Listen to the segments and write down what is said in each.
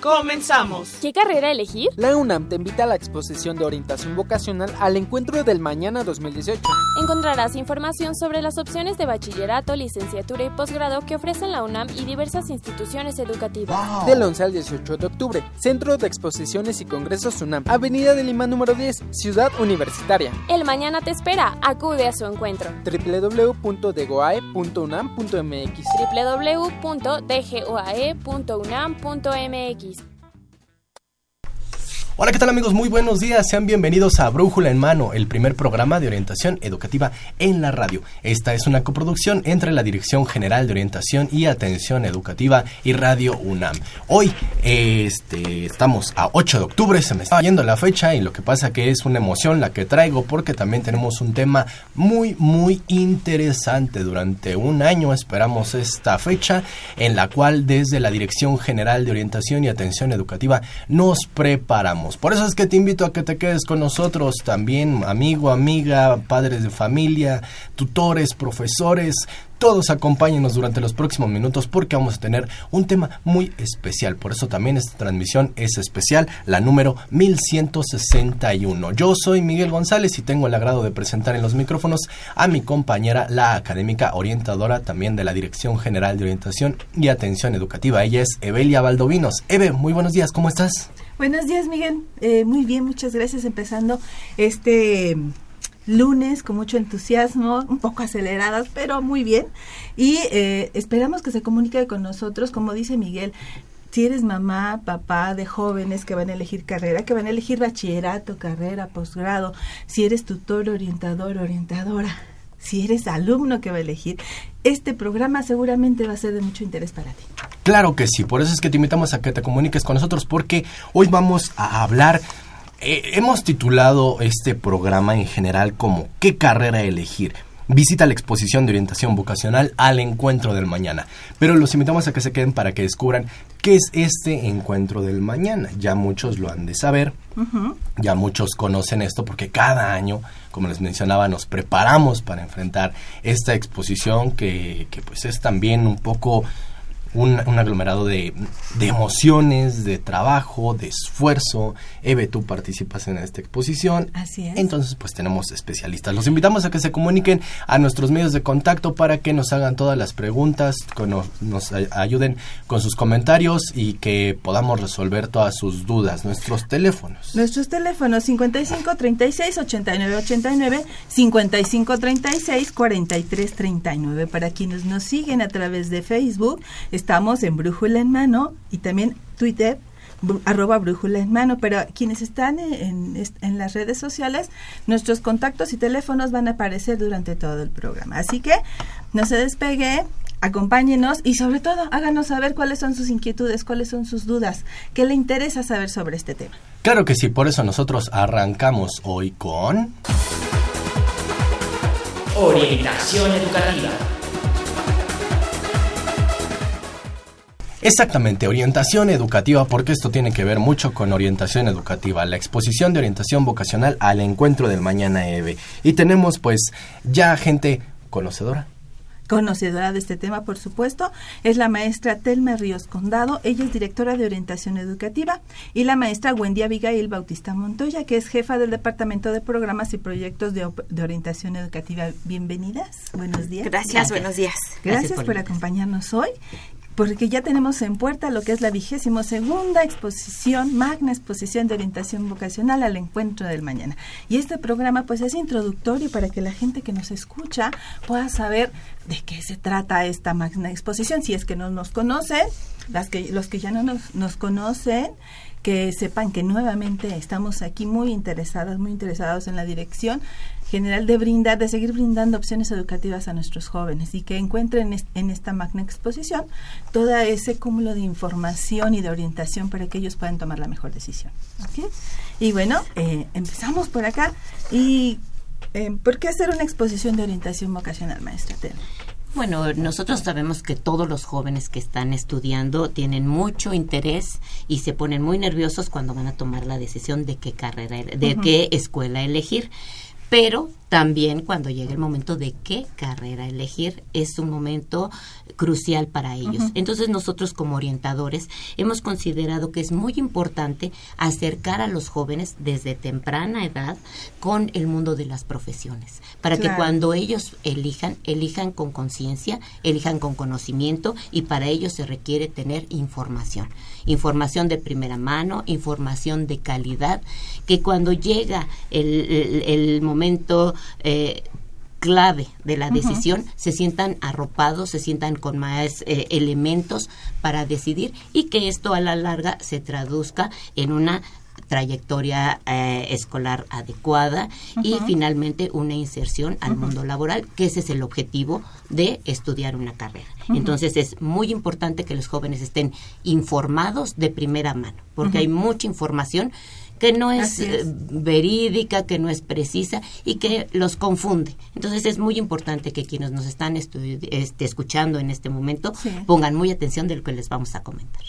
Comenzamos. ¿Qué carrera elegir? La UNAM te invita a la exposición de orientación vocacional al encuentro del mañana 2018. Encontrarás información sobre las opciones de bachillerato, licenciatura y posgrado que ofrecen la UNAM y diversas instituciones educativas. Del 11 al 18 de octubre, Centro de Exposiciones y Congresos UNAM, Avenida de Lima número 10, Ciudad Universitaria. El mañana te espera. Acude a su encuentro. www.degoae.unam.mx www.dgoae.unam.mx Hola, ¿qué tal amigos? Muy buenos días. Sean bienvenidos a Brújula en Mano, el primer programa de orientación educativa en la radio. Esta es una coproducción entre la Dirección General de Orientación y Atención Educativa y Radio UNAM. Hoy este, estamos a 8 de octubre, se me está yendo la fecha y lo que pasa que es una emoción la que traigo porque también tenemos un tema muy, muy interesante. Durante un año esperamos esta fecha en la cual desde la Dirección General de Orientación y Atención Educativa nos preparamos. Por eso es que te invito a que te quedes con nosotros también, amigo, amiga, padres de familia, tutores, profesores. Todos acompáñenos durante los próximos minutos porque vamos a tener un tema muy especial. Por eso también esta transmisión es especial, la número 1161. Yo soy Miguel González y tengo el agrado de presentar en los micrófonos a mi compañera, la académica orientadora también de la Dirección General de Orientación y Atención Educativa. Ella es Evelia Valdovinos. Eve, muy buenos días, ¿cómo estás? Buenos días, Miguel. Eh, muy bien, muchas gracias. Empezando este lunes con mucho entusiasmo, un poco aceleradas, pero muy bien. Y eh, esperamos que se comunique con nosotros, como dice Miguel. Si eres mamá, papá de jóvenes que van a elegir carrera, que van a elegir bachillerato, carrera, posgrado, si eres tutor, orientador, orientadora, si eres alumno que va a elegir, este programa seguramente va a ser de mucho interés para ti. Claro que sí, por eso es que te invitamos a que te comuniques con nosotros porque hoy vamos a hablar, eh, hemos titulado este programa en general como ¿qué carrera elegir? Visita la exposición de orientación vocacional al encuentro del mañana. Pero los invitamos a que se queden para que descubran qué es este encuentro del mañana. Ya muchos lo han de saber, ya muchos conocen esto porque cada año, como les mencionaba, nos preparamos para enfrentar esta exposición que, que pues es también un poco un, un aglomerado de, de, emociones, de trabajo, de esfuerzo. Eve, tú participas en esta exposición. Así es. Entonces, pues tenemos especialistas. Los invitamos a que se comuniquen a nuestros medios de contacto para que nos hagan todas las preguntas, que nos, nos ayuden con sus comentarios y que podamos resolver todas sus dudas. Nuestros teléfonos. Nuestros teléfonos 55 36 89 89, 55 36 43 39. Para quienes nos siguen a través de Facebook, estamos en Brújula en Mano y también Twitter arroba brújula en mano, pero quienes están en, en, en, las redes sociales, nuestros contactos y teléfonos van a aparecer durante todo el programa. Así que no se despegue, acompáñenos y sobre todo háganos saber cuáles son sus inquietudes, cuáles son sus dudas, qué le interesa saber sobre este tema. Claro que sí, por eso nosotros arrancamos hoy con... Orientación educativa. Exactamente, orientación educativa, porque esto tiene que ver mucho con orientación educativa, la exposición de orientación vocacional al encuentro del mañana EVE. Y tenemos pues ya gente conocedora. Conocedora de este tema, por supuesto, es la maestra Telma Ríos Condado, ella es directora de orientación educativa, y la maestra Wendy Abigail Bautista Montoya, que es jefa del Departamento de Programas y Proyectos de, de Orientación Educativa. Bienvenidas, buenos días. Gracias, Gracias. buenos días. Gracias, Gracias por, por acompañarnos hoy porque ya tenemos en puerta lo que es la vigésimo segunda exposición, magna exposición de orientación vocacional al encuentro del mañana. Y este programa pues es introductorio para que la gente que nos escucha pueda saber de qué se trata esta magna exposición. Si es que no nos conocen, las que, los que ya no nos, nos conocen, que sepan que nuevamente estamos aquí muy interesadas, muy interesados en la dirección general de brindar, de seguir brindando opciones educativas a nuestros jóvenes y que encuentren en esta magna exposición todo ese cúmulo de información y de orientación para que ellos puedan tomar la mejor decisión. Y bueno, eh, empezamos por acá. ¿Y eh, por qué hacer una exposición de orientación vocacional, maestra Bueno, nosotros sabemos que todos los jóvenes que están estudiando tienen mucho interés y se ponen muy nerviosos cuando van a tomar la decisión de qué carrera, de qué escuela elegir. Pero también cuando llega el momento de qué carrera elegir es un momento crucial para ellos. Entonces nosotros como orientadores hemos considerado que es muy importante acercar a los jóvenes desde temprana edad con el mundo de las profesiones, para que cuando ellos elijan, elijan con conciencia, elijan con conocimiento y para ello se requiere tener información, información de primera mano, información de calidad, que cuando llega el, el momento eh, clave de la decisión se sientan arropados, se sientan con más eh, elementos para decidir y que esto a la larga se traduzca en una trayectoria eh, escolar adecuada y finalmente una inserción al mundo laboral, que ese es el objetivo de estudiar una carrera. Entonces es muy importante que los jóvenes estén informados de primera mano, porque hay mucha información que no es, eh, verídica, que no es precisa y que los confunde. Entonces es muy importante que quienes nos están este, escuchando en este momento pongan muy atención de lo que les vamos a comentar.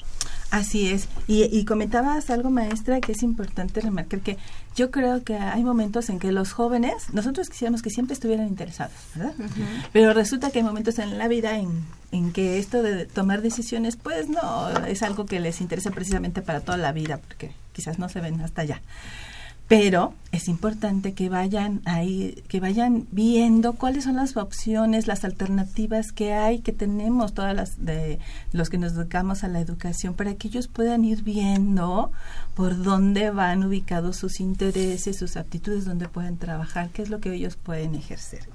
Así es. Y, y, comentabas algo, maestra, que es importante remarcar que yo creo que hay momentos en que los jóvenes, nosotros quisiéramos que siempre estuvieran interesados, ¿verdad? Pero resulta que hay momentos en la vida en, en que esto de tomar decisiones, pues no, es algo que les interesa precisamente para toda la vida, porque quizás no se ven hasta allá pero es importante que vayan ahí, que vayan viendo cuáles son las opciones, las alternativas que hay, que tenemos todas las de los que nos dedicamos a la educación, para que ellos puedan ir viendo por dónde van ubicados sus intereses, sus aptitudes, dónde pueden trabajar, qué es lo que ellos pueden ejercer.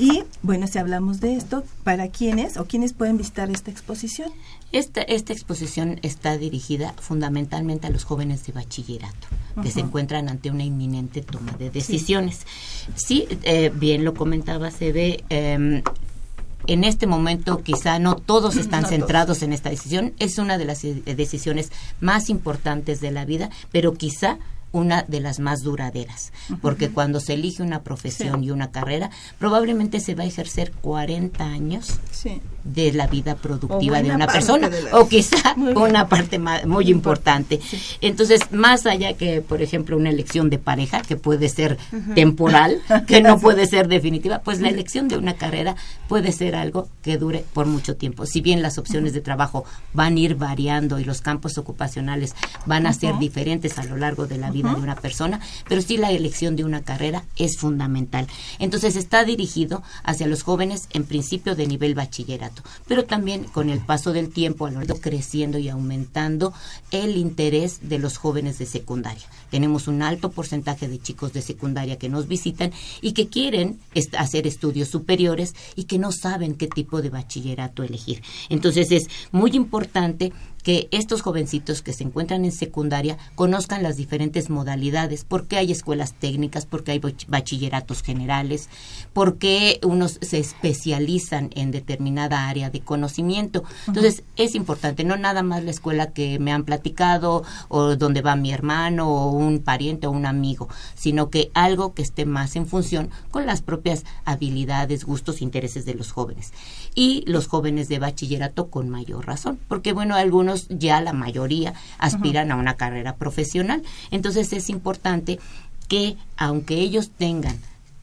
Y bueno, si hablamos de esto, ¿para quiénes o quiénes pueden visitar esta exposición? Esta, esta exposición está dirigida fundamentalmente a los jóvenes de bachillerato que se encuentran ante una inminente toma de decisiones. Sí, eh, bien lo comentaba ve eh, en este momento quizá no todos están centrados en esta decisión, es una de las eh, decisiones más importantes de la vida, pero quizá una de las más duraderas, porque cuando se elige una profesión y una carrera, probablemente se va a ejercer 40 años de la vida productiva de una persona, o quizá una parte muy, importante. Entonces, más allá que, por ejemplo, una elección de pareja, que puede ser temporal, que no puede ser definitiva, pues la elección de una carrera puede ser algo que dure por mucho tiempo. Si bien las opciones de trabajo van a ir variando y los campos ocupacionales van a ser diferentes a lo largo de la vida, de una persona, pero sí la elección de una carrera es fundamental. Entonces está dirigido hacia los jóvenes en principio de nivel bachillerato, pero también con el paso del tiempo, a lo largo creciendo y aumentando el interés de los jóvenes de secundaria. Tenemos un alto porcentaje de chicos de secundaria que nos visitan y que quieren hacer estudios superiores y que no saben qué tipo de bachillerato elegir. Entonces es muy importante que estos jovencitos que se encuentran en secundaria conozcan las diferentes modalidades, porque hay escuelas técnicas, porque hay bachilleratos generales, porque unos se especializan en determinada área de conocimiento. Entonces, es importante, no nada más la escuela que me han platicado o donde va mi hermano o un pariente o un amigo, sino que algo que esté más en función con las propias habilidades, gustos, intereses de los jóvenes. Y los jóvenes de bachillerato con mayor razón, porque bueno, algunos ya la mayoría aspiran a una carrera profesional. Entonces es importante que aunque ellos tengan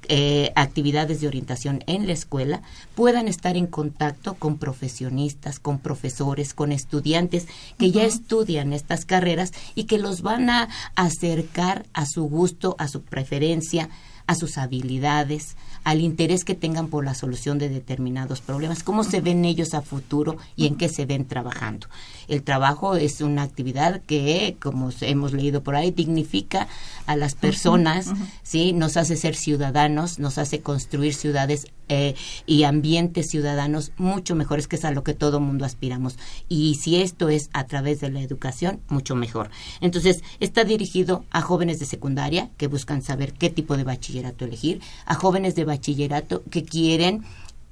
eh, actividades de orientación en la escuela puedan estar en contacto con profesionistas, con profesores, con estudiantes que ya estudian estas carreras y que los van a acercar a su gusto, a su preferencia, a sus habilidades, al interés que tengan por la solución de determinados problemas, cómo se ven ellos a futuro y en qué se ven trabajando. El trabajo es una actividad que, como hemos leído por ahí, dignifica a las personas, ¿sí? Nos hace ser ciudadanos, nos hace construir ciudades eh, y ambientes ciudadanos mucho mejores, que es a lo que todo mundo aspiramos. Y si esto es a través de la educación, mucho mejor. Entonces, está dirigido a jóvenes de secundaria que buscan saber qué tipo de bachillerato elegir, a jóvenes de bachillerato que quieren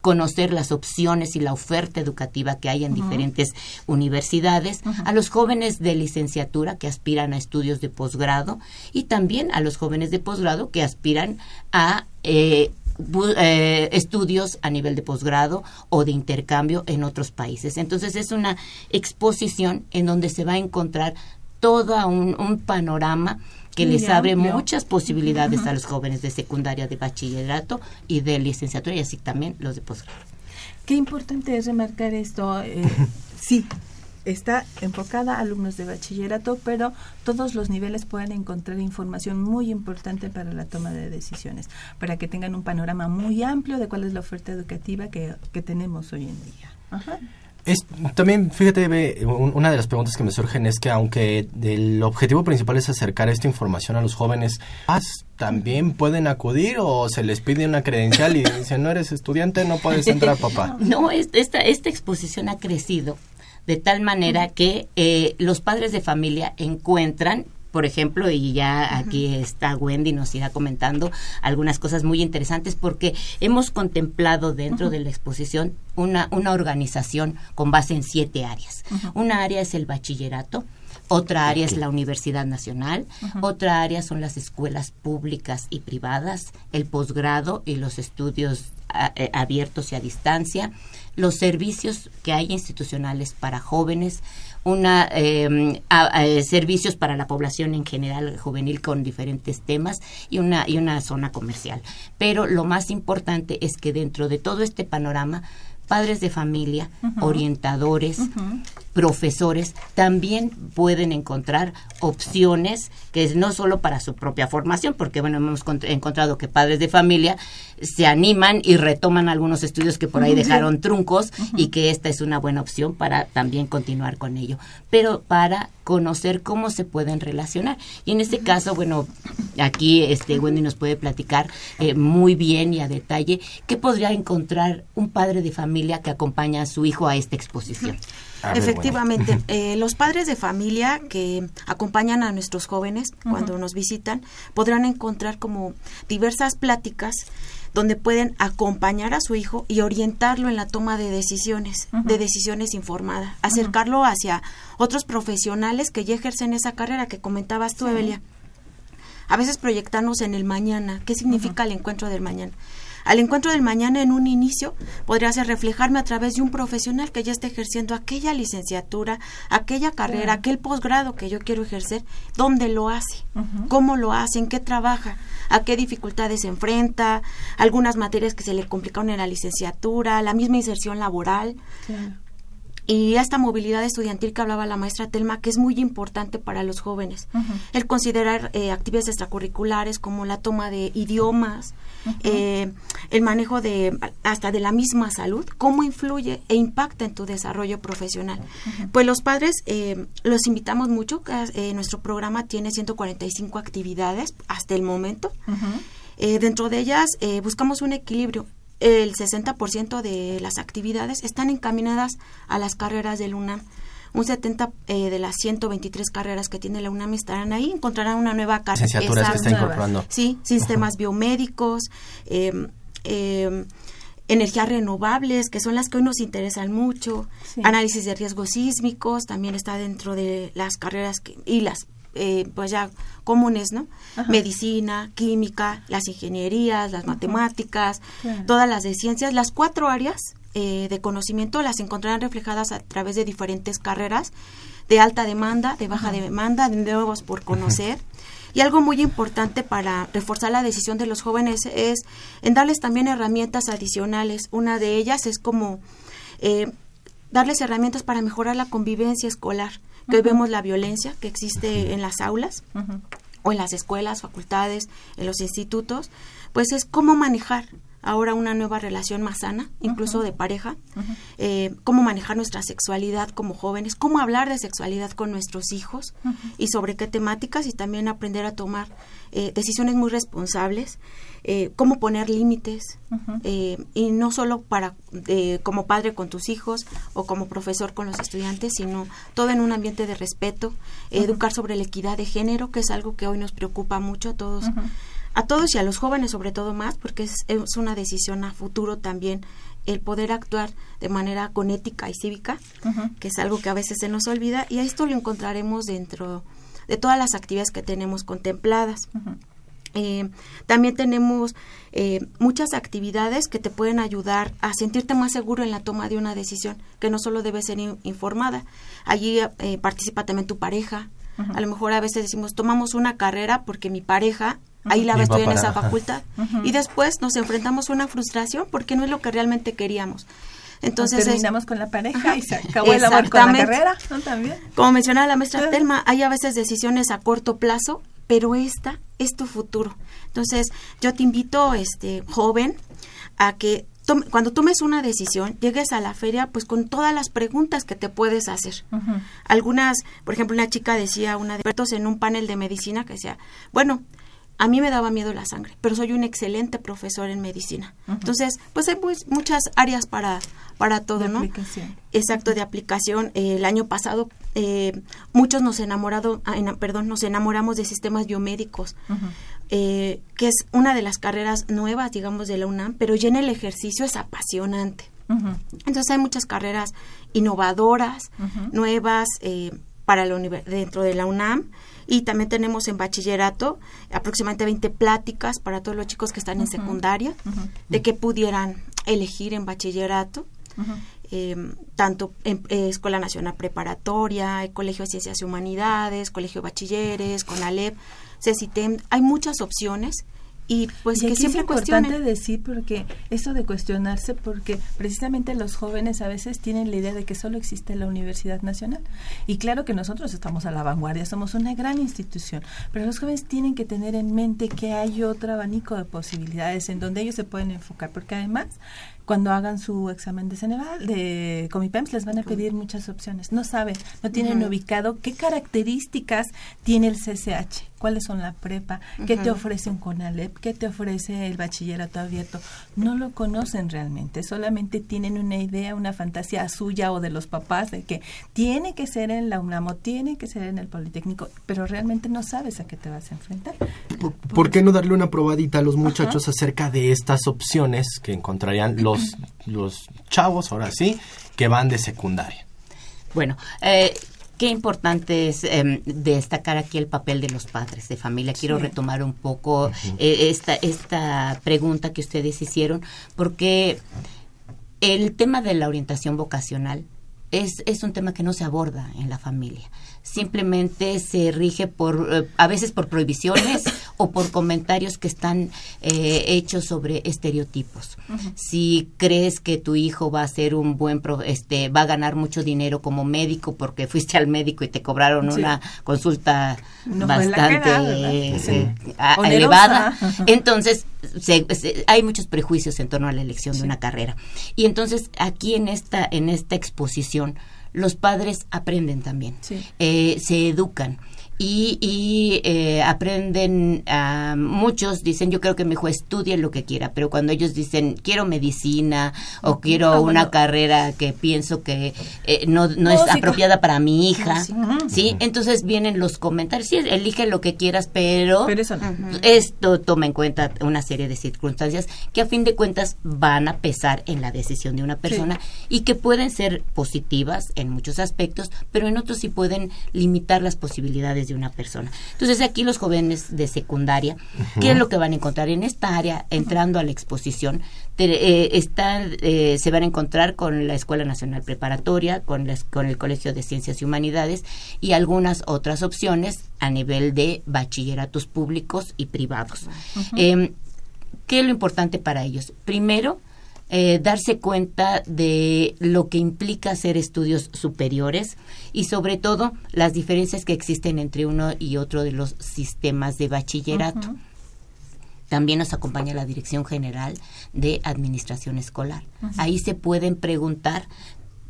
conocer las opciones y la oferta educativa que hay en diferentes universidades, a los jóvenes de licenciatura que aspiran a estudios de posgrado y también a los jóvenes de posgrado que aspiran a eh, eh, estudios a nivel de posgrado o de intercambio en otros países. Entonces es una exposición en donde se va a encontrar todo un panorama que les abre muchas posibilidades a los jóvenes de secundaria, de bachillerato y de licenciatura y así también los de posgrado. Qué importante es remarcar esto. Eh, sí, está enfocada a alumnos de bachillerato, pero todos los niveles pueden encontrar información muy importante para la toma de decisiones, para que tengan un panorama muy amplio de cuál es la oferta educativa que, que tenemos hoy en día. Ajá. Es, también, fíjate, una de las preguntas que me surgen es que aunque el objetivo principal es acercar esta información a los jóvenes, ¿también pueden acudir o se les pide una credencial y dicen, no eres estudiante, no puedes entrar, papá? No, esta, esta exposición ha crecido de tal manera que eh, los padres de familia encuentran por ejemplo, y ya aquí está Wendy, nos irá comentando algunas cosas muy interesantes porque hemos contemplado dentro de la exposición una, una organización con base en siete áreas. Una área es el bachillerato, otra área es la Universidad Nacional, otra área son las escuelas públicas y privadas, el posgrado y los estudios eh, abiertos y a distancia, los servicios que hay institucionales para jóvenes, una em, servicios para la población en general juvenil con diferentes temas y una y una zona comercial. Pero lo más importante es que dentro de todo este panorama padres de familia, orientadores, profesores, también pueden encontrar opciones que es no solo para su propia formación, porque bueno, hemos encontrado que padres de familia se animan y retoman algunos estudios que por ahí dejaron truncos y que esta es una buena opción para también continuar con ello, pero para conocer cómo se pueden relacionar. Y en este caso, bueno, aquí este Wendy nos puede platicar eh, muy bien y a detalle qué podría encontrar un padre de familia que acompaña a su hijo a esta exposición. Efectivamente, eh, los padres de familia que acompañan a nuestros jóvenes cuando nos visitan podrán encontrar como diversas pláticas donde pueden acompañar a su hijo y orientarlo en la toma de decisiones, de decisiones informadas, acercarlo hacia otros profesionales que ya ejercen esa carrera que comentabas tú, Evelia. A veces proyectarnos en el mañana, ¿qué significa el encuentro del mañana? Al encuentro del mañana en un inicio podría ser reflejarme a través de un profesional que ya esté ejerciendo aquella licenciatura, aquella carrera, aquel posgrado que yo quiero ejercer, dónde lo hace, cómo lo hace, en qué trabaja, a qué dificultades se enfrenta, algunas materias que se le complicaron en la licenciatura, la misma inserción laboral y esta movilidad estudiantil que hablaba la maestra Telma, que es muy importante para los jóvenes. El considerar eh, actividades extracurriculares como la toma de idiomas, eh, el manejo de hasta de la misma salud, cómo influye e impacta en tu desarrollo profesional. Pues los padres eh, los invitamos mucho, nuestro programa tiene 145 actividades hasta el momento. dentro de ellas buscamos un equilibrio el 60% de las actividades están encaminadas a las carreras del UNAM. Un 70 eh, de las 123 carreras que tiene la UNAM estarán ahí, encontrarán una nueva carrera. que está incorporando. Sí, sistemas biomédicos, em, energías renovables, que son las que hoy nos interesan mucho, análisis de riesgos sísmicos, también está dentro de las carreras que, y las eh, pues ya comunes, ¿no? Medicina, química, las ingenierías, las matemáticas, todas las de ciencias, las cuatro áreas eh, de conocimiento las encontrarán reflejadas a través de diferentes carreras de alta demanda, de baja demanda, de nuevos por conocer. Y algo muy importante para reforzar la decisión de los jóvenes es en darles también herramientas adicionales. Una de ellas es como eh, darles herramientas para mejorar la convivencia escolar que hoy vemos la violencia que existe en las aulas o en las escuelas, facultades, en los institutos, pues es cómo manejar ahora una nueva relación más sana, incluso de pareja, eh, cómo manejar nuestra sexualidad como jóvenes, cómo hablar de sexualidad con nuestros hijos y sobre qué temáticas y también aprender a tomar eh, decisiones muy responsables, eh, cómo poner límites y no solo para como padre con tus hijos o como profesor con los estudiantes, sino todo en un ambiente de respeto, educar sobre la equidad de género, que es algo que hoy nos preocupa mucho a todos a todos y a los jóvenes sobre todo más, porque es, es una decisión a futuro también el poder actuar de manera con ética y cívica, que es algo que a veces se nos olvida, y a esto lo encontraremos dentro de todas las actividades que tenemos contempladas. Eh, también tenemos eh, muchas actividades que te pueden ayudar a sentirte más seguro en la toma de una decisión, que no solo debe ser informada. Allí eh, participa también tu pareja. A lo mejor a veces decimos, tomamos una carrera porque mi pareja ahí la ves en esa facultad. Y después nos enfrentamos a una frustración porque no es lo que realmente queríamos. Entonces terminamos con la pareja y se acabó el amor con la carrera, También. Como mencionaba la maestra Telma, hay a veces decisiones a corto plazo, pero esta es tu futuro. Entonces, yo te invito, este joven, a que cuando tomes una decisión, llegues a la feria pues con todas las preguntas que te puedes hacer. Algunas, por ejemplo, una chica decía, una de expertos en un panel de medicina que decía, bueno, a mí me daba miedo la sangre, pero soy un excelente profesor en medicina. Entonces, pues hay muchas áreas para, para todo, ¿no? Exacto, de aplicación. el año pasado eh, muchos nos enamorado, ah, perdón, nos enamoramos de sistemas biomédicos, eh, que es una de las carreras nuevas, digamos, de la UNAM, pero ya en el ejercicio es apasionante. Entonces hay muchas carreras innovadoras, nuevas eh, para la dentro de la UNAM y también tenemos en bachillerato aproximadamente 20 pláticas para todos los chicos que están en secundaria de que pudieran elegir en bachillerato. Em, tanto en eh, Escuela Nacional Preparatoria, Colegio de Ciencias y Humanidades, Colegio de Bachilleres, CONALEP, CECITEM, hay muchas opciones y pues que siempre es importante decir porque eso de cuestionarse porque precisamente los jóvenes a veces tienen la idea de que solo existe la Universidad Nacional. Y claro que nosotros estamos a la vanguardia somos una gran institución pero los jóvenes tienen que tener en mente que hay otro abanico de posibilidades en donde ellos se pueden enfocar porque además cuando hagan su examen de Ceneval, de Comipems, les van a pedir muchas opciones. No saben, no tienen ubicado qué características tiene el CCH, cuáles son la prepa, qué te ofrece un CONALEP, qué te ofrece el bachillerato abierto. No lo conocen realmente, solamente tienen una idea, una fantasía suya o de los papás de que tiene que ser en la UNAM o tiene que ser en el Politécnico, pero realmente no sabes a qué te vas a enfrentar. ¿Por, qué no darle una probadita a los muchachos acerca de estas opciones que encontrarían los los, chavos, ahora sí, que van de secundaria. Bueno, eh, Qué importante es em, destacar aquí el papel de los padres de familia. Quiero retomar un poco eh, esta, esta pregunta que ustedes hicieron, porque el tema de la orientación vocacional es, es un tema que no se aborda en la familia simplemente se rige por, eh, a veces por prohibiciones o por comentarios que están eh, hechos sobre estereotipos. Si crees que tu hijo va a ser un buen, este, va a ganar mucho dinero como médico porque fuiste al médico y te cobraron una consulta bastante eh, elevada, entonces hay muchos prejuicios en torno a la elección de una carrera. Y entonces aquí en esta, en esta exposición, los padres aprenden también, eh, se educan y, y eh, aprenden, uh, muchos dicen, yo creo que mi hijo estudie lo que quiera, pero cuando ellos dicen, quiero medicina o quiero ah, una carrera que pienso que eh, no, no es apropiada para mi hija, ¿sí? Entonces vienen los comentarios, sí, elige lo que quieras, pero, esto toma en cuenta una serie de circunstancias que a fin de cuentas van a pesar en la decisión de una persona y que pueden ser positivas en muchos aspectos, pero en otros sí pueden limitar las posibilidades de una persona. Entonces aquí los jóvenes de secundaria, ¿qué es lo que van a encontrar en esta área? Entrando a la exposición, eh, eh, se van a encontrar con la Escuela Nacional Preparatoria, con, con el Colegio de Ciencias y Humanidades y algunas otras opciones a nivel de bachilleratos públicos y privados. Em, ¿Qué es lo importante para ellos? Primero, eh, darse cuenta de lo que implica hacer estudios superiores y sobre todo las diferencias que existen entre uno y otro de los sistemas de bachillerato. también nos acompaña la Dirección General de Administración Escolar. Ahí se pueden preguntar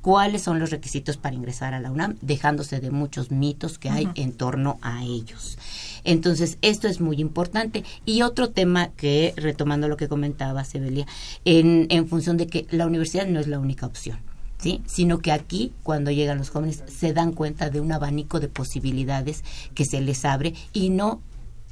cuáles son los requisitos para ingresar a la UNAM, dejándose de muchos mitos que hay en torno a ellos. Entonces, esto es muy importante. Y otro tema que, retomando lo que comentaba Sebelia, en, en función de que la universidad no es la única opción. ¿Sí? sino que aquí cuando llegan los jóvenes se dan cuenta de un abanico de posibilidades que se les abre y no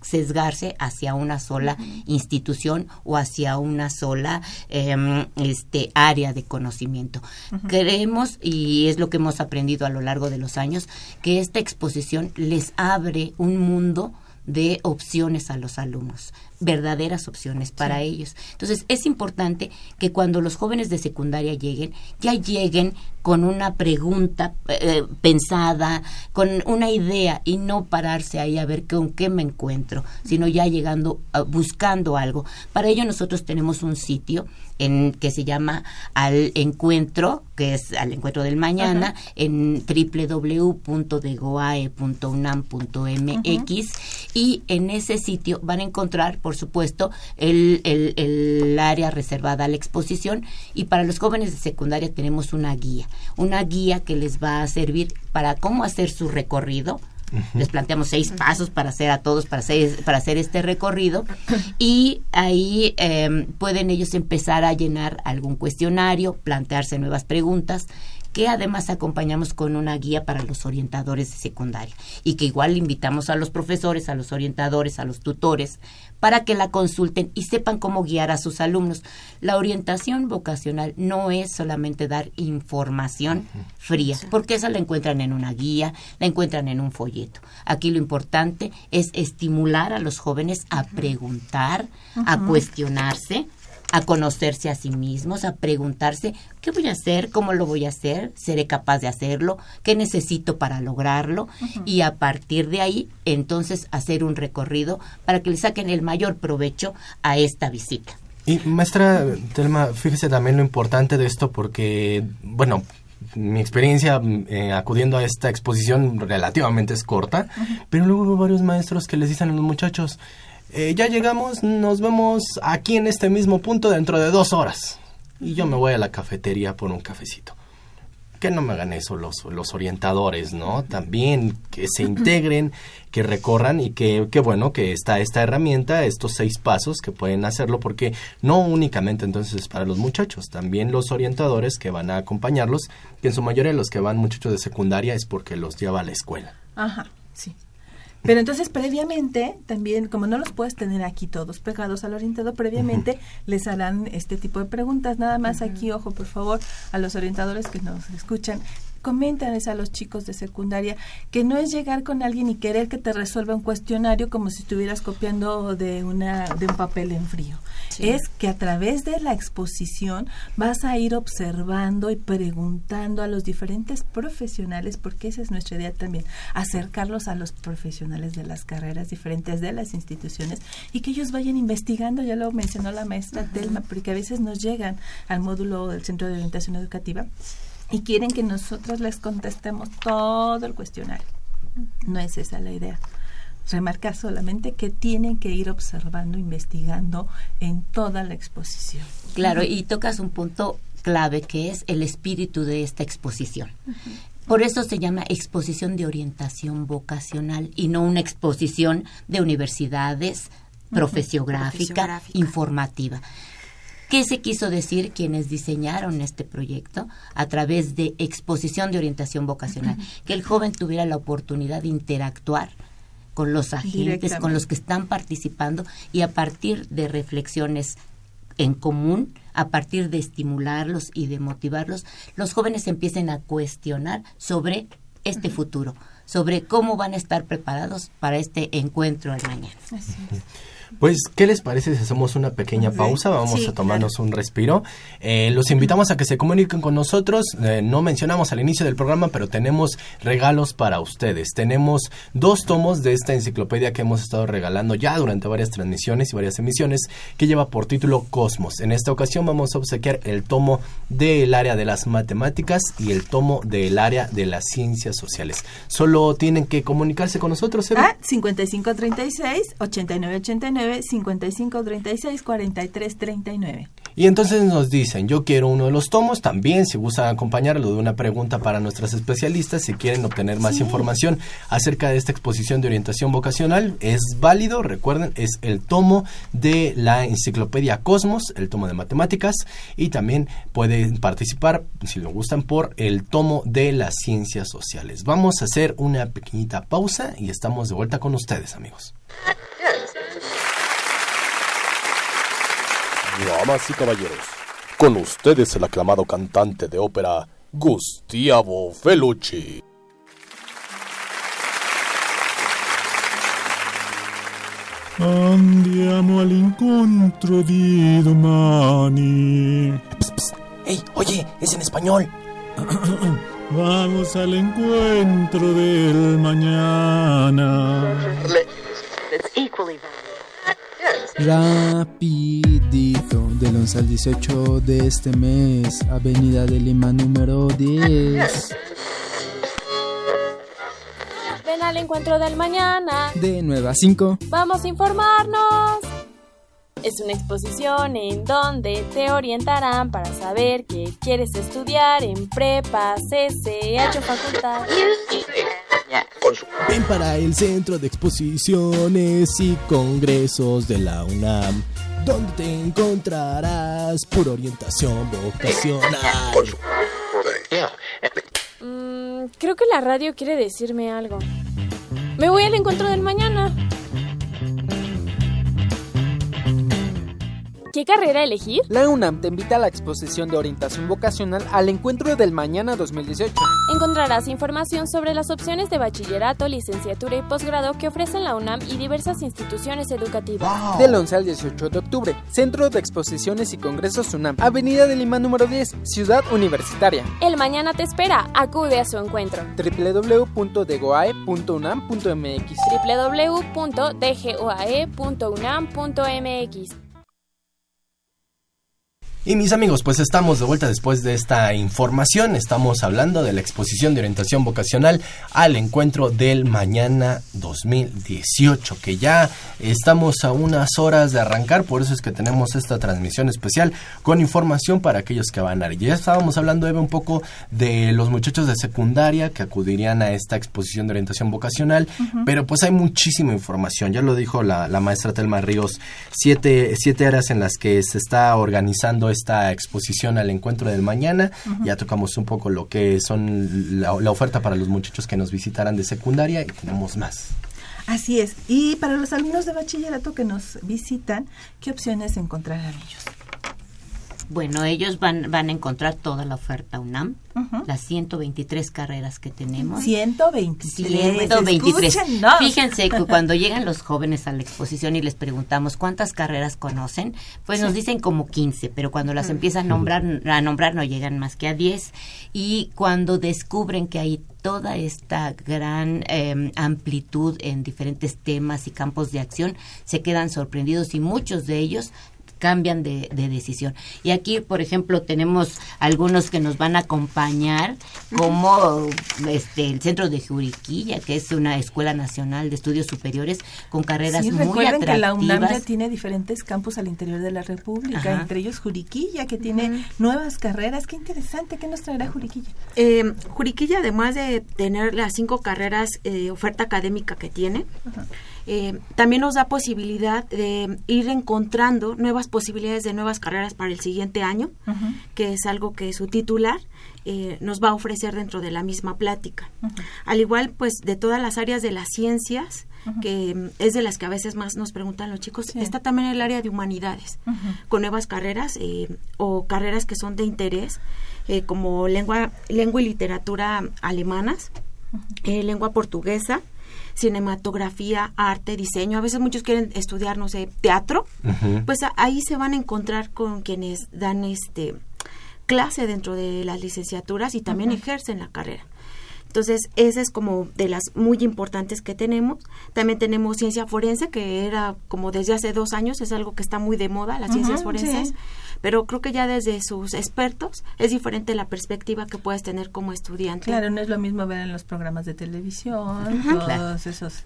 sesgarse hacia una sola institución o hacia una sola em, este área de conocimiento. Creemos y es lo que hemos aprendido a lo largo de los años que esta exposición les abre un mundo de opciones a los alumnos, verdaderas opciones para ellos. Entonces, es importante que cuando los jóvenes de secundaria lleguen, ya lleguen con una pregunta eh, pensada, con una idea y no pararse ahí a ver con qué me encuentro, sino ya llegando, uh, buscando algo. Para ello nosotros tenemos un sitio en que se llama Al Encuentro, que es al encuentro del mañana, en www.degoae.unam.mx y en ese sitio van a encontrar, por supuesto, el, el, el área reservada a la exposición. Y para los jóvenes de secundaria tenemos una guía una guía que les va a servir para cómo hacer su recorrido. Les planteamos seis pasos para hacer a todos, para hacer, para hacer este recorrido. Y ahí em, pueden ellos empezar a llenar algún cuestionario, plantearse nuevas preguntas que además acompañamos con una guía para los orientadores de secundaria y que igual invitamos a los profesores, a los orientadores, a los tutores para que la consulten y sepan cómo guiar a sus alumnos. La orientación vocacional no es solamente dar información fría, porque esa la encuentran en una guía, la encuentran en un folleto. Aquí lo importante es estimular a los jóvenes a preguntar, a cuestionarse, a conocerse a sí mismos, a preguntarse qué voy a hacer, cómo lo voy a hacer, seré capaz de hacerlo, qué necesito para lograrlo y a partir de ahí entonces hacer un recorrido para que le saquen el mayor provecho a esta visita. Y maestra Telma, fíjese también lo importante de esto porque, bueno, mi experiencia eh, acudiendo a esta exposición relativamente es corta, pero luego hubo varios maestros que les dicen a los muchachos, eh, ya llegamos, nos vemos aquí en este mismo punto dentro de dos horas. Y yo me voy a la cafetería por un cafecito. Que no me hagan eso los, los orientadores, ¿no? También que se integren, que recorran y que, qué bueno que está esta herramienta, estos seis pasos que pueden hacerlo, porque no únicamente entonces para los muchachos, también los orientadores que van a acompañarlos, que en su mayoría los que van muchachos de secundaria es porque los lleva a la escuela. Ajá, sí. Pero entonces previamente, también, como no los puedes tener aquí todos pegados al orientador, previamente les harán este tipo de preguntas. Nada más aquí, ojo, por favor, a los orientadores que nos escuchan, coméntales a los chicos de secundaria que no es llegar con alguien y querer que te resuelva un cuestionario como si estuvieras copiando de una de un papel en frío. Es que a través de la exposición vas a ir observando y preguntando a los diferentes profesionales, porque esa es nuestra idea también, acercarlos a los profesionales de las carreras diferentes de las instituciones y que ellos vayan investigando, ya lo mencionó la maestra Telma, porque a veces nos llegan al módulo del Centro de Orientación Educativa y quieren que nosotros les contestemos todo el cuestionario. No es esa la idea. Remarcar solamente que tienen que ir observando, investigando en toda la exposición. Claro, y tocas un punto clave que es el espíritu de esta exposición. Por eso se llama exposición de orientación vocacional y no una exposición de universidades, profesiográfica, informativa. ¿Qué se quiso decir quienes diseñaron este proyecto a través de exposición de orientación vocacional? Que el joven tuviera la oportunidad de interactuar con los agentes, con los que están participando y a partir de reflexiones en común, a partir de estimularlos y de motivarlos, los jóvenes empiecen a cuestionar sobre este futuro, sobre cómo van a estar preparados para este encuentro al mañana. Pues, ¿qué les parece si hacemos una pequeña pausa? Vamos a tomarnos un respiro. Eh, los invitamos a que se comuniquen con nosotros. Eh, no mencionamos al inicio del programa, pero tenemos regalos para ustedes. Tenemos dos tomos de esta enciclopedia que hemos estado regalando ya durante varias transmisiones y varias emisiones, que lleva por título Cosmos. En esta ocasión vamos a obsequiar el tomo del área de las matemáticas y el tomo del área de las ciencias sociales. Solo tienen que comunicarse con nosotros, Eva. Ah, 5536 8989 89 55 36 43 39. Y entonces nos dicen, yo quiero uno de los tomos, también si gustan acompañarlo de una pregunta para nuestras especialistas, si quieren obtener más información acerca de esta exposición de orientación vocacional, es válido, recuerden, es el tomo de la enciclopedia Cosmos, el tomo de matemáticas, y también pueden participar, si lo gustan, por el tomo de las ciencias sociales. Vamos a hacer una pequeñita pausa y estamos de vuelta con ustedes, amigos. Damas y caballeros, con ustedes el aclamado cantante de ópera Gustavo Felucci. Andiamo all'incontro di domani. ¡Ey, oye! ¡Es en español! Vamos al encuentro del mañana. Rapidito, del 11 al 18 de este mes, Avenida de Lima número 10. Ven al encuentro del mañana. De 9 a 5. Vamos a informarnos. Es una exposición en donde te orientarán para saber qué quieres estudiar en prepa, CCH o facultad. Ven para el Centro de Exposiciones y Congresos de la UNAM, donde te encontrarás por orientación vocacional. Mm, creo que la radio quiere decirme algo. Me voy al encuentro del mañana. ¿Qué carrera elegir? La UNAM te invita a la exposición de orientación vocacional al encuentro del mañana 2018. Encontrarás información sobre las opciones de bachillerato, licenciatura y posgrado que ofrecen la UNAM y diversas instituciones educativas. Del 11 al 18 de octubre, Centro de Exposiciones y Congresos UNAM, Avenida de Lima número 10, Ciudad Universitaria. El mañana te espera. Acude a su encuentro. www.degoae.unam.mx www.dgoae.unam.mx Y mis amigos, pues estamos de vuelta después de esta información. Estamos hablando de la exposición de orientación vocacional al encuentro del mañana 2018, que ya estamos a unas horas de arrancar, por eso es que tenemos esta transmisión especial con información para aquellos que van a ir. Ya estábamos hablando, Eva, un poco de los muchachos de secundaria que acudirían a esta exposición de orientación vocacional, pero pues hay muchísima información. Ya lo dijo la, la maestra Telma Ríos, siete, siete áreas en las que se está organizando esta exposición al encuentro del mañana. Ya tocamos un poco lo que son la, la oferta para los muchachos que nos visitarán de secundaria y tenemos más. Así es. Y para los alumnos de bachillerato que nos visitan, ¿qué opciones encontrarán ellos? Bueno, ellos van, van a encontrar toda la oferta UNAM, Ujú. las 123 carreras que tenemos. 123. 123. Escúchenos. Fíjense que cuando llegan los jóvenes a la exposición y les preguntamos cuántas carreras conocen, pues nos dicen como 15, pero cuando las Mm. empiezan a nombrar, a nombrar no llegan más que a 10. Y cuando descubren que hay toda esta gran eh, amplitud en diferentes temas y campos de acción, se quedan sorprendidos y muchos de ellos cambian de, de decisión. Y aquí, por ejemplo, tenemos algunos que nos van a acompañar, como este el Centro de Juriquilla, que es una escuela nacional de estudios superiores con carreras Sí, muy recuerden que la UNAM ya atractivas. tiene diferentes campus al interior de la República, Ajá. entre ellos Juriquilla, que tiene nuevas carreras. Qué interesante, ¿qué nos traerá Juriquilla? Eh, Juriquilla, además de tener las cinco carreras de oferta académica que tiene, eh, también nos da posibilidad de ir encontrando nuevas posibilidades de nuevas carreras para el siguiente año, que es algo que su titular eh, nos va a ofrecer dentro de la misma plática. Al igual, pues, de todas las áreas de las ciencias, que mm, es de las que a veces más nos preguntan los chicos, está también el área de humanidades con nuevas carreras eh, o carreras que son de interés, eh, como lengua, lengua y literatura alemanas, eh, lengua portuguesa, cinematografía, arte, diseño. A veces muchos quieren estudiar, no sé, teatro. Pues a- ahí se van a encontrar con quienes dan este clase dentro de las licenciaturas y también ejercen la carrera. Entonces, esa es como de las muy importantes que tenemos. También tenemos ciencia forense, que era como desde hace dos años, es algo que está muy de moda, las ciencias forenses. sí. Pero creo que ya desde sus expertos es diferente la perspectiva que puedes tener como estudiante. Claro, no es lo mismo ver en los programas de televisión, todos Claro. esos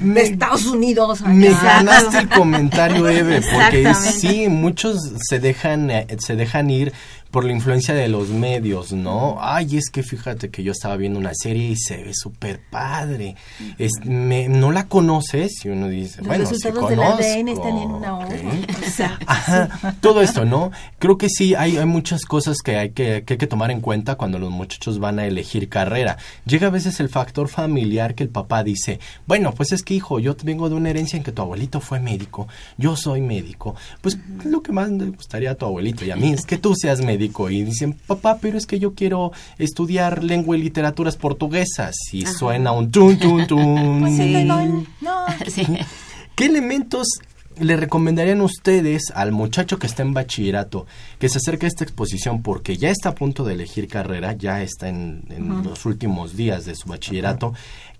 de Estados Unidos. Me ganaste el comentario, Eve, porque sí, muchos se dejan, eh, se dejan ir por la influencia de los medios, ¿no? Ay, es que fíjate que yo estaba viendo una serie y se ve súper padre. Es, me- no la conoces y uno dice, Los bueno, sí resultados del conozco. ADN están en una. Ajá, todo esto, ¿no? Creo que sí, hay, hay muchas cosas que hay que, que hay que tomar en cuenta cuando los muchachos van a elegir carrera. Llega a veces el factor familiar que el papá dice, bueno, pues es que hijo, yo vengo de una herencia en que tu abuelito fue médico, yo soy médico, pues lo que más le gustaría a tu abuelito y a mí es que tú seas médico. Y dicen, papá, pero es que yo quiero estudiar lengua y literaturas portuguesas. Y suena un tun, tun, tun. Sí. No, no. ¿Qué elementos le recomendarían ustedes al muchacho que está en bachillerato que se acerque a esta exposición porque ya está a punto de elegir carrera, ya está en, los últimos días de su bachillerato?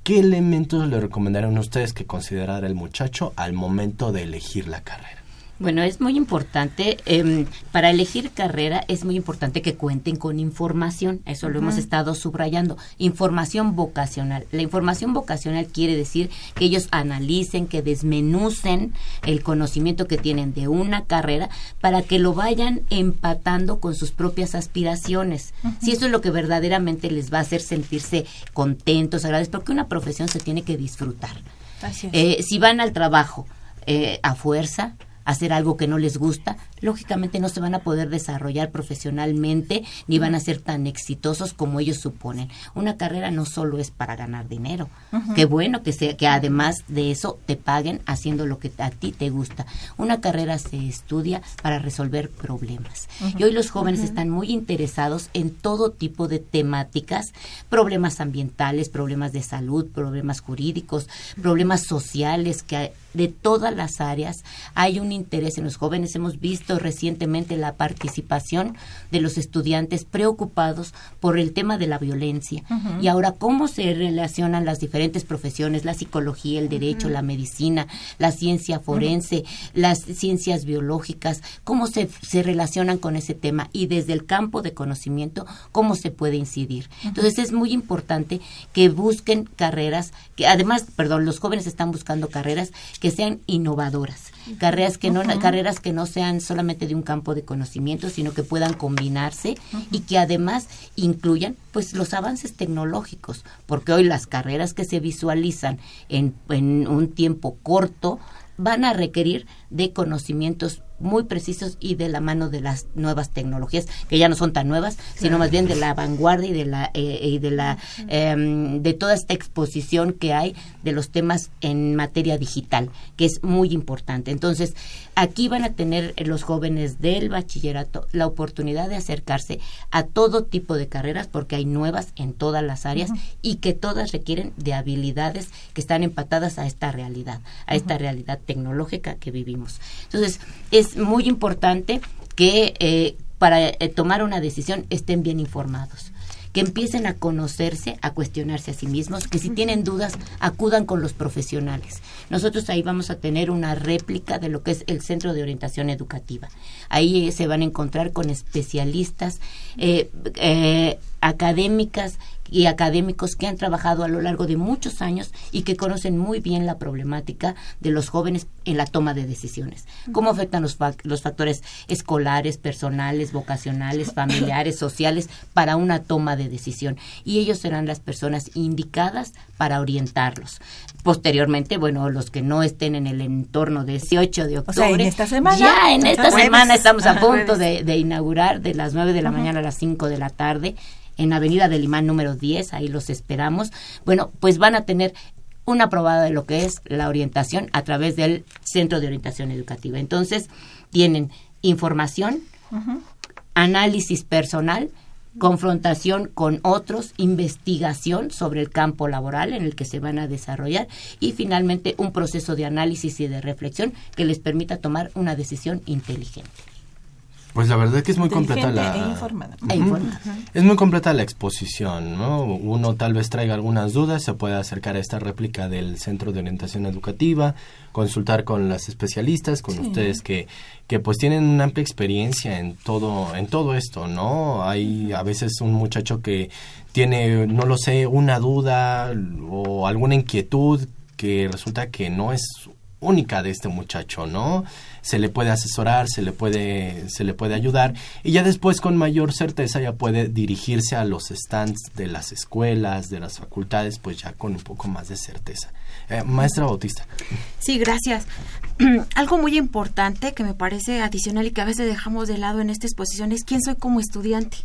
¿Qué elementos le recomendarían ustedes que considerara el muchacho al momento de elegir la carrera? Bueno, es muy importante, em, para elegir carrera es muy importante que cuenten con información, eso lo hemos estado subrayando, información vocacional. La información vocacional quiere decir que ellos analicen, que desmenucen el conocimiento que tienen de una carrera para que lo vayan empatando con sus propias aspiraciones. Si eso es lo que verdaderamente les va a hacer sentirse contentos, agradables, porque una profesión se tiene que disfrutar. Así es. Eh, si van al trabajo eh, a fuerza, hacer algo que no les gusta, lógicamente no se van a poder desarrollar profesionalmente ni van a ser tan exitosos como ellos suponen. Una carrera no solo es para ganar dinero. Qué bueno que sea que además de eso te paguen haciendo lo que a ti te gusta. Una carrera se estudia para resolver problemas. Y hoy los jóvenes están muy interesados en todo tipo de temáticas, problemas ambientales, problemas de salud, problemas jurídicos, problemas sociales, que de todas las áreas hay un interés en los jóvenes. Hemos visto recientemente la participación de los estudiantes preocupados por el tema de la violencia. Y ahora, ¿cómo se relacionan las diferentes profesiones, la psicología, el derecho, la medicina, la ciencia forense, las ciencias biológicas, cómo se, se relacionan con ese tema y desde el campo de conocimiento, cómo se puede incidir. Entonces es muy importante que busquen carreras, que además, perdón, los jóvenes están buscando carreras que sean innovadoras, carreras que no, carreras que no sean solamente de un campo de conocimiento, sino que puedan combinarse y que además incluyan pues los avances tecnológicos, porque hoy las carreras que se visualizan en, en un tiempo corto van a requerir de conocimientos muy precisos y de la mano de las nuevas tecnologías que ya no son tan nuevas sino Claro. más bien de la vanguardia y de la eh, y de la em, de toda esta exposición que hay de los temas en materia digital que es muy importante entonces aquí van a tener los jóvenes del bachillerato la oportunidad de acercarse a todo tipo de carreras porque hay nuevas en todas las áreas y que todas requieren de habilidades que están empatadas a esta realidad, a esta realidad tecnológica que vivimos. Entonces, es muy importante que eh, para eh, tomar una decisión estén bien informados que empiecen a conocerse, a cuestionarse a sí mismos, que si tienen dudas acudan con los profesionales. Nosotros ahí vamos a tener una réplica de lo que es el Centro de Orientación Educativa. Ahí eh, se van a encontrar con especialistas, eh, eh, académicas y académicos que han trabajado a lo largo de muchos años y que conocen muy bien la problemática de los jóvenes en la toma de decisiones. Cómo afectan los, fac- los factores escolares, personales, vocacionales, familiares, sociales para una toma de decisión. Y ellos serán las personas indicadas para orientarlos. Posteriormente, bueno, los que no estén en el entorno de 18 de octubre. sea, en esta semana. Ya en esta Jueves. semana estamos a punto de, de inaugurar de las 9 de la mañana a las 5 de la tarde en Avenida del Imán número 10, ahí los esperamos. Bueno, pues van a tener una probada de lo que es la orientación a través del Centro de Orientación Educativa. Entonces, tienen información, análisis personal, confrontación con otros, investigación sobre el campo laboral en el que se van a desarrollar y finalmente un proceso de análisis y de reflexión que les permita tomar una decisión inteligente. Pues la verdad es que es muy completa la... e informada. E informada. Es muy completa la exposición, ¿no? Uno tal vez traiga algunas dudas, se puede acercar a esta réplica del Centro de Orientación Educativa, consultar con las especialistas, con Sí. ustedes que, que pues tienen una amplia experiencia en todo, en todo esto, ¿no? Hay a veces un muchacho que tiene, no lo sé, una duda o alguna inquietud que resulta que no es única de este muchacho, ¿no? Se le puede asesorar, se le puede, se le puede ayudar y ya después con mayor certeza ya puede dirigirse a los stands de las escuelas, de las facultades, pues ya con un poco más de certeza. Eh, maestra Bautista. Sí, gracias. Algo muy importante que me parece adicional y que a veces dejamos de lado en esta exposición es quién soy como estudiante.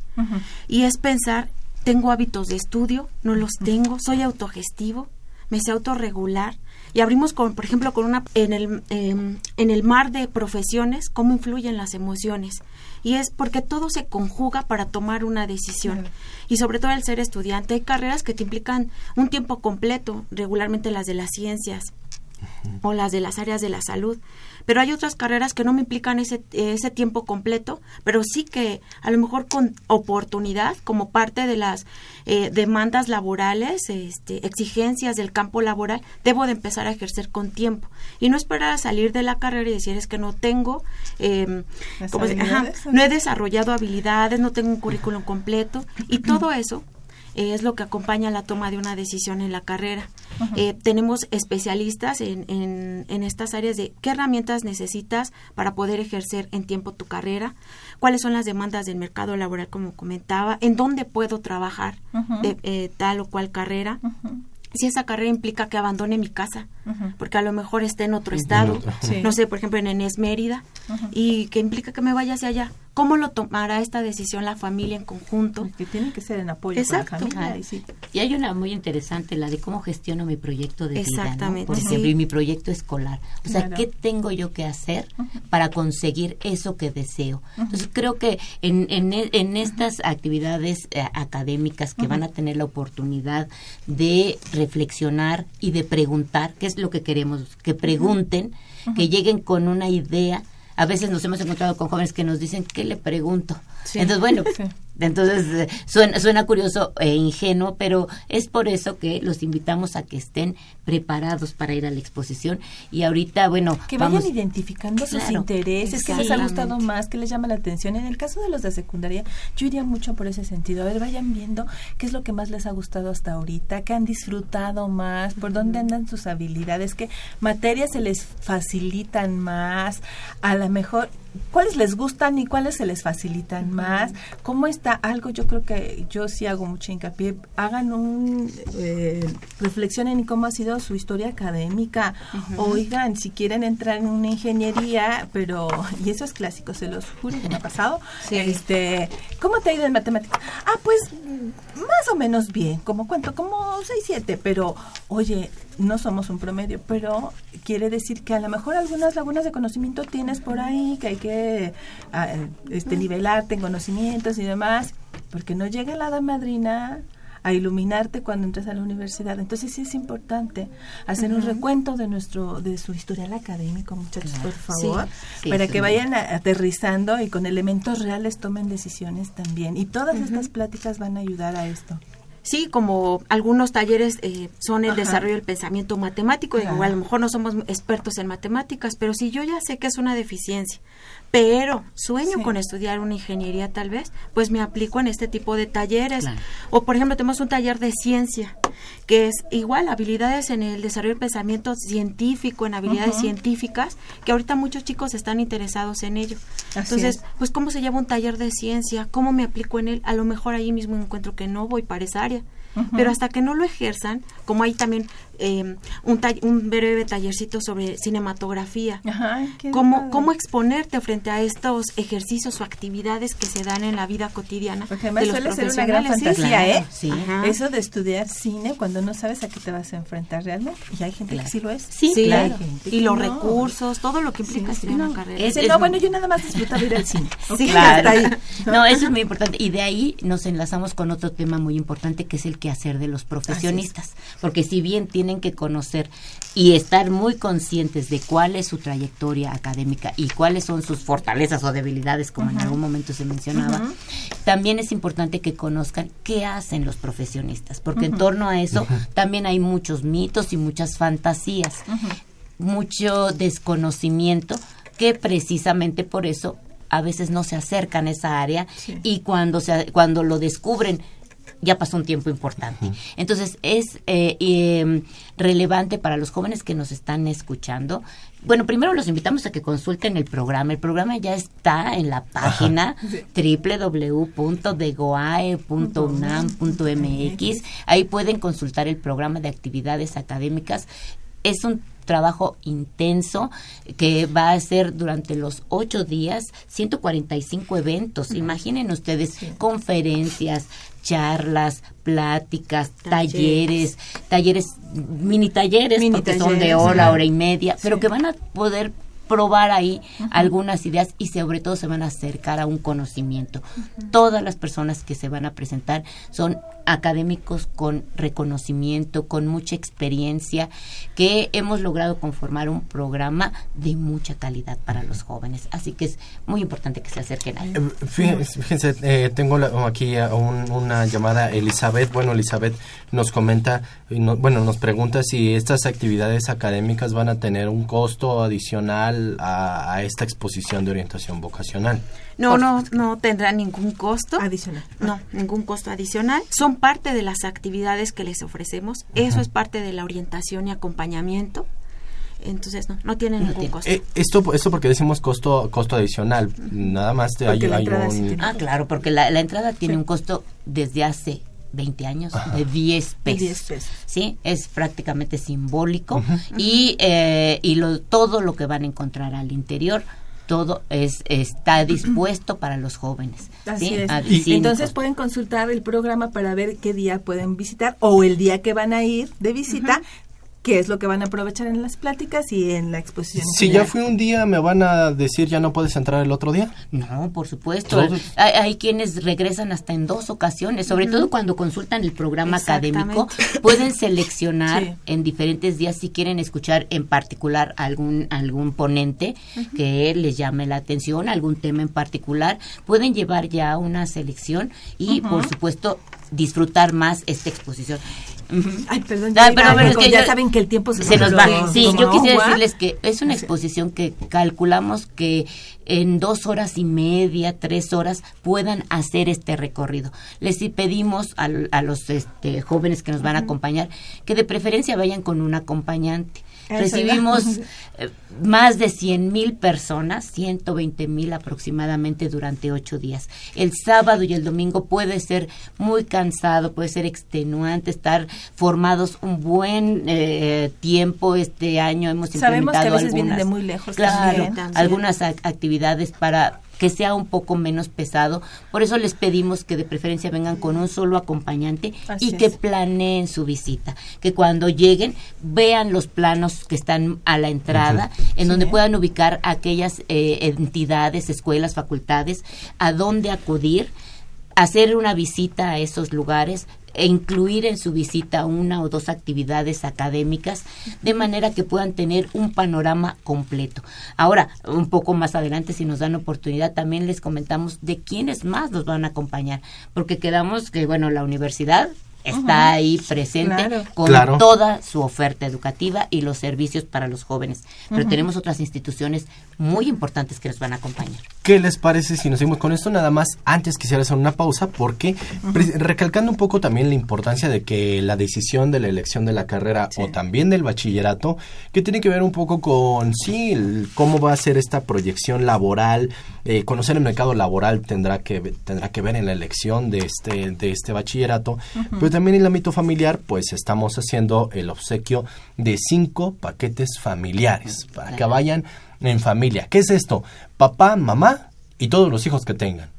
Y es pensar, tengo hábitos de estudio, no los tengo, soy autogestivo, me sé autorregular, y abrimos con por ejemplo con una en el em, en el mar de profesiones cómo influyen las emociones. Y es porque todo se conjuga para tomar una decisión. Y sobre todo el ser estudiante hay carreras que te implican un tiempo completo regularmente las de las ciencias o las de las áreas de la salud. Pero hay otras carreras que no me implican ese, ese tiempo completo, pero sí que a lo mejor con oportunidad como parte de las eh, demandas laborales, este, exigencias del campo laboral, debo de empezar a ejercer con tiempo. Y no esperar a salir de la carrera y decir es que no tengo, eh, no he desarrollado habilidades, no tengo un currículum completo y todo eso es lo que acompaña la toma de una decisión en la carrera. Eh, tenemos especialistas en, en, estas áreas de qué herramientas necesitas para poder ejercer en tiempo tu carrera, cuáles son las demandas del mercado laboral, como comentaba, en dónde puedo trabajar de eh, tal o cual carrera. Si esa carrera implica que abandone mi casa, porque a lo mejor esté en otro estado, no sé, por ejemplo en Enes Mérida, y que implica que me vaya hacia allá. ¿Cómo lo tomará esta decisión la familia en conjunto? Que tiene que ser en apoyo Exacto. la y, hay una muy interesante, la de cómo gestiono mi proyecto de Exactamente. vida, Por ejemplo, y mi proyecto escolar. O sea, ¿qué tengo yo que hacer para conseguir eso que deseo? Entonces, creo que en, en, en estas actividades eh, académicas que van a tener la oportunidad de reflexionar y de preguntar, ¿qué es lo que queremos? Que pregunten, que lleguen con una idea a veces nos hemos encontrado con jóvenes que nos dicen, ¿qué le pregunto? Entonces, bueno, entonces eh, suena, suena curioso e ingenuo, pero es por eso que los invitamos a que estén preparados para ir a la exposición. Y ahorita, bueno, que vayan identificando sus intereses, que les ha gustado más, que les llama la atención. En el caso de los de secundaria, yo iría mucho por ese sentido. A ver, vayan viendo qué es lo que más les ha gustado hasta ahorita, qué han disfrutado más, por dónde andan sus habilidades, qué materias se les facilitan más. A lo mejor cuáles les gustan y cuáles se les facilitan más, cómo está algo, yo creo que yo sí hago mucho hincapié, hagan un, eh, reflexionen en cómo ha sido su historia académica, oigan, si quieren entrar en una ingeniería, pero, y eso es clásico, se los juro que me ha pasado, este, ¿cómo te ha ido en matemáticas? Ah, pues, más o menos bien, como cuánto, como 6, 7, pero, oye, no somos un promedio, pero quiere decir que a lo mejor algunas lagunas de conocimiento tienes por ahí, que hay que ah, este, nivelarte en conocimientos y demás, porque no llega la hada madrina a iluminarte cuando entres a la universidad. Entonces sí es importante hacer un recuento de nuestro de su historial académico, muchachos, por favor, para que vayan aterrizando y con elementos reales tomen decisiones también. Y todas estas pláticas van a ayudar a esto. Sí, como algunos talleres eh, son el desarrollo del pensamiento matemático, y a lo mejor no somos expertos en matemáticas, pero si yo ya sé que es una deficiencia, pero sueño con estudiar una ingeniería tal vez, pues me aplico en este tipo de talleres. O por ejemplo, tenemos un taller de ciencia, que es igual habilidades en el desarrollo del pensamiento científico, en habilidades científicas, que ahorita muchos chicos están interesados en ello. Entonces, pues cómo se lleva un taller de ciencia, cómo me aplico en él, a lo mejor ahí mismo encuentro que no voy para esa área. Pero hasta que no lo ejerzan, como hay también eh, un, un breve tallercito sobre cinematografía, cómo, cómo exponerte frente a estos ejercicios o actividades que se dan en la vida cotidiana. Porque además suele ser una gran fantasía, ¿eh? Eso de estudiar cine cuando no sabes a qué te vas a enfrentar realmente. Y hay gente que sí lo es. Sí, claro. y los recursos, todo lo que implica estudiar una carrera. no, bueno, yo nada más disfrutaba ir al cine. Sí, claro. No, eso es muy importante. Y de ahí nos enlazamos con otro tema muy importante que es el quehacer de los profesionistas. Porque si bien tienen que conocer y estar muy conscientes de cuál es su trayectoria académica y cuáles son sus fortalezas o debilidades, como en algún momento se mencionaba, también es importante que conozcan qué hacen los profesionistas, porque en torno a eso también hay muchos mitos y muchas fantasías, mucho desconocimiento que precisamente por eso a veces no se acercan a esa área y cuando se, cuando lo descubren ya pasó un tiempo importante. Entonces es eh, eh, relevante para los jóvenes que nos están escuchando. Bueno, primero los invitamos a que consulten el programa. El programa ya está en la página www.degoae.unam.mx. Ahí pueden consultar el programa de actividades académicas. Es un trabajo intenso que va a ser durante los ocho días 145 eventos. Imaginen ustedes conferencias, charlas, pláticas, talleres, talleres, mini talleres, Mini porque son de hora, hora y media, pero que van a poder probar ahí algunas ideas y sobre todo se van a acercar a un conocimiento. Todas las personas que se van a presentar son académicos con reconocimiento, con mucha experiencia, que hemos logrado conformar un programa de mucha calidad para los jóvenes. Así que es muy importante que se acerquen ahí. Eh, Fíjense, fíjense, eh, tengo la- aquí a un- una llamada Elizabeth. Bueno, Elizabeth nos comenta, y no- bueno, nos pregunta si estas actividades académicas van a tener un costo adicional a, a esta exposición de orientación vocacional. No, no, no tendrá ningún costo. Adicional. No, ningún costo adicional. Son parte de las actividades que les ofrecemos. Eso es parte de la orientación y acompañamiento. Entonces, no, no tiene ningún costo. Eh, esto, esto porque decimos costo, costo adicional. Nada más te, hay, hay sí Ah, claro, porque la, la entrada tiene un costo desde hace 20 años de 10 De pesos. 10 pesos. Sí, es prácticamente simbólico y, eh, y lo, todo lo que van a encontrar al interior, todo es está dispuesto para los jóvenes. Así ¿sí? es. Y entonces pueden consultar el programa para ver qué día pueden visitar o el día que van a ir de visita, qué es lo que van a aprovechar en las pláticas y en la exposición. Si ya fui un día, ¿me van a decir ya no puedes entrar el otro día? No, por supuesto. Hay, hay quienes regresan hasta en dos ocasiones, sobre todo cuando consultan el programa académico, pueden seleccionar Sí. en diferentes días si quieren escuchar en particular algún algún ponente que les llame la atención, algún tema en particular, pueden llevar ya una selección y por supuesto disfrutar más esta exposición. Ay, perdón, pero, pero es que ya yo- saben que el tiempo se, se nos va. Sí, yo quisiera decirles que es una exposición que calculamos que en dos horas y media, tres horas puedan hacer este recorrido. Les pedimos a, a los este, jóvenes que nos van a acompañar que de preferencia vayan con un acompañante. Recibimos ¿verdad? eh, más de 100 mil personas, 120 mil aproximadamente durante ocho días. El sábado y el domingo puede ser muy cansado, puede ser extenuante, estar formados un buen eh, tiempo. Este año hemos Sabemos que a implementado veces vienen de algunas- muy lejos Claro, también. También. algunas ac- actividades para que sea un poco menos pesado. Por eso les pedimos que de preferencia vengan con un solo acompañante Así y que es. planeen su visita. Que cuando lleguen vean los planos que están a la entrada, en donde puedan ubicar aquellas eh, entidades, escuelas, facultades, a dónde acudir, hacer una visita a esos lugares e incluir en su visita una o dos actividades académicas de manera que puedan tener un panorama completo. Ahora, un poco más adelante, si nos dan oportunidad, también les comentamos de quiénes más nos van a acompañar, porque quedamos que, bueno, la universidad está ahí presente Claro. con Claro. toda su oferta educativa y los servicios para los jóvenes. Pero tenemos otras instituciones muy importantes que nos van a acompañar. ¿Qué les parece si nos seguimos con esto? Nada más, antes quisiera hacer una pausa porque, recalcando un poco también la importancia de que la decisión de la elección de la carrera o también del bachillerato, que tiene que ver un poco con, sí, el- cómo va a ser esta proyección laboral, eh, conocer el mercado laboral tendrá que, tendrá que ver en la elección de este, de este bachillerato, pero también en el ámbito familiar, pues estamos haciendo el obsequio de cinco paquetes familiares para que vayan en familia. ¿Qué es esto? Papá, mamá y todos los hijos que tengan.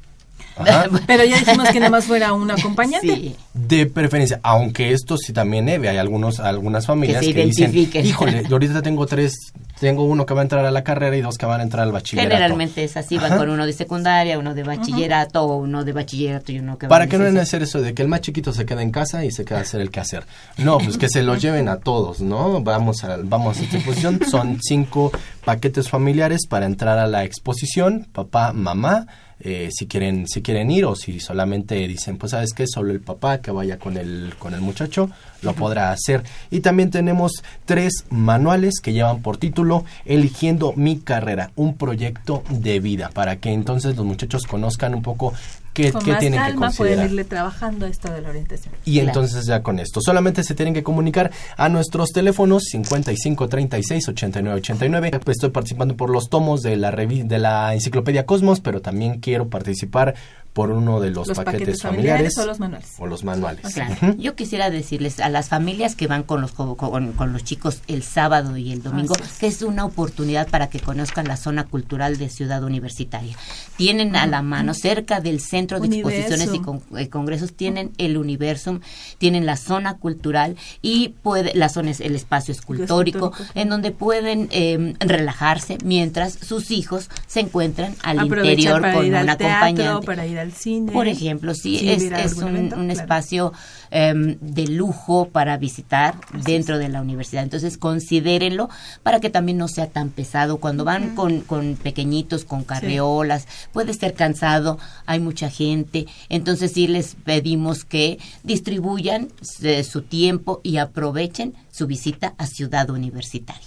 Ajá. Pero ya dijimos que nada más fuera un acompañante. De preferencia, aunque esto sí también debe, hay algunos, algunas familias Que dicen, híjole, yo ahorita tengo tres, tengo uno que va a entrar a la carrera y dos que van a entrar al bachillerato. Generalmente es así, van Ajá. con uno de secundaria, uno de bachillerato, o uno de bachillerato y uno que va Para de que no licenciatura. hacer eso de que el más chiquito se quede en casa y se quede a hacer el quehacer. No, pues que se los lleven a todos, ¿no? Vamos a, vamos a esta exposición. Son cinco paquetes familiares para entrar a la exposición. Papá, mamá, eh, si quieren si quieren ir o si solamente dicen, pues sabes qué, solo el papá que vaya con el con el muchacho lo podrá hacer. Y también tenemos tres manuales que llevan por título Eligiendo mi carrera, un proyecto de vida, para que entonces los muchachos conozcan un poco ¿Qué, Con qué más tienen que calma pueden considerar? irle trabajando esto de la orientación. Y entonces ya con esto, solamente se tienen que comunicar a nuestros teléfonos 55 36 89 89. Pues estoy participando por los tomos de la de la enciclopedia Cosmos, pero también quiero participar por uno de los, Los paquetes, paquetes familiares, familiares o los manuales. o los manuales. Claro. Ujú. Yo quisiera decirles a las familias que van con los con, con- los chicos el sábado y el domingo que es una oportunidad para que conozcan la zona cultural de Ciudad Universitaria. Tienen a la mano cerca del centro de exposiciones y con- eh, congresos tienen el Universum, tienen la zona cultural y puede la zona es el espacio escultórico escultórico. en donde pueden eh, relajarse mientras sus hijos se encuentran al interior para con ir un al teatro, acompañante. Al cine. Por ejemplo, sí, es, es un, evento, un claro. espacio em, de lujo para visitar dentro de la universidad. Entonces, considérenlo para que también no sea tan pesado. Cuando van con, con pequeñitos, con carreolas, puede ser cansado, hay mucha gente. Entonces, sí les pedimos que distribuyan eh, su tiempo y aprovechen su visita a Ciudad Universitaria.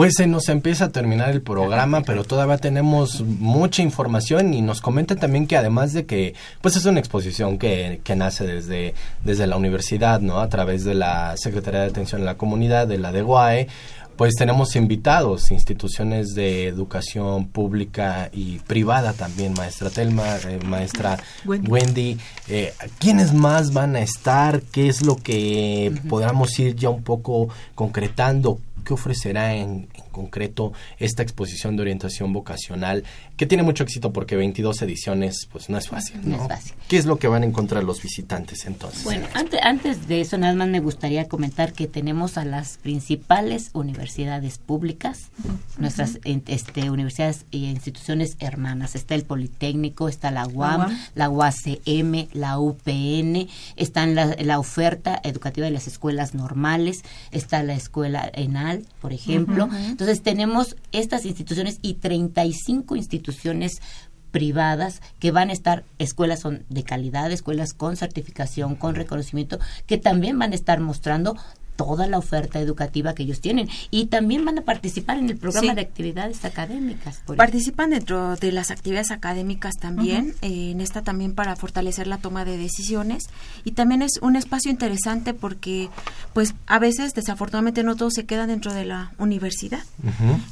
Pues se nos empieza a terminar el programa, pero todavía tenemos mucha información y nos comentan también que además de que pues es una exposición que, que nace desde, desde la universidad, ¿no? A través de la Secretaría de Atención a la Comunidad, de la DEGUAE, pues tenemos invitados, instituciones de educación pública y privada también, maestra Telma, eh, maestra Wendy. Wendy. eh, ¿Quiénes más van a estar? ¿Qué es lo que podamos ir ya un poco concretando? ¿Qué ofrecerá en, en concreto esta exposición de orientación vocacional? Que tiene mucho éxito porque 22 ediciones, pues no es fácil. No ¿no? es fácil. ¿Qué es lo que van a encontrar los visitantes entonces? Bueno, antes, antes de eso, nada más me gustaría comentar que tenemos a las principales universidades públicas, nuestras este, universidades e instituciones hermanas. Está el Politécnico, está la UAM, UAM. la UACM, la UPN, está la, la oferta educativa de las escuelas normales, está la escuela ENAL, por ejemplo. Entonces tenemos estas instituciones y 35 instituciones privadas que van a estar escuelas son de calidad, escuelas con certificación, con reconocimiento, que también van a estar mostrando toda la oferta educativa que ellos tienen y también van a participar en el programa Sí. de actividades académicas. por Participan dentro de las actividades académicas también, eh, en esta también para fortalecer la toma de decisiones y también es un espacio interesante porque pues a veces desafortunadamente no todos se quedan dentro de la universidad.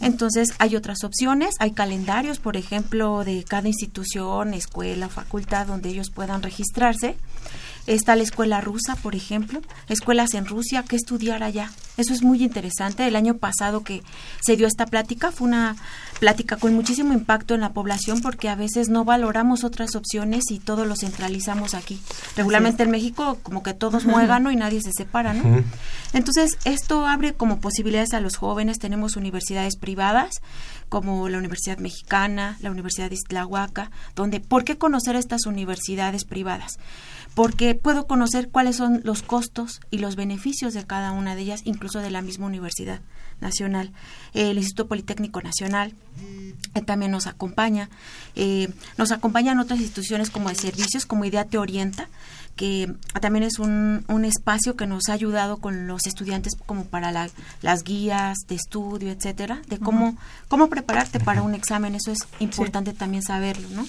Entonces hay otras opciones, hay calendarios, por ejemplo, de cada institución, escuela, facultad, donde ellos puedan registrarse. Está la escuela rusa, por ejemplo, escuelas en Rusia, que estudiar allá. Eso es muy interesante. El año pasado que se dio esta plática fue una plática con muchísimo impacto en la población porque a veces no valoramos otras opciones y todo lo centralizamos aquí. Regularmente en México como que todos muégano y nadie se separa, ¿no? Entonces, esto abre como posibilidades a los jóvenes. Tenemos universidades privadas, como la Universidad Mexicana, la Universidad de Islahuaca, donde, ¿por qué conocer estas universidades privadas? Porque puedo conocer cuáles son los costos y los beneficios de cada una de ellas, incluso de la misma Universidad Nacional. El Instituto Politécnico Nacional eh, también nos acompaña. Eh, nos acompañan otras instituciones como de servicios, como Idea Te Orienta, que también es un, un espacio que nos ha ayudado con los estudiantes como para la- las guías de estudio, etcétera, de cómo, cómo prepararte para un examen. Eso es importante también saberlo, ¿no?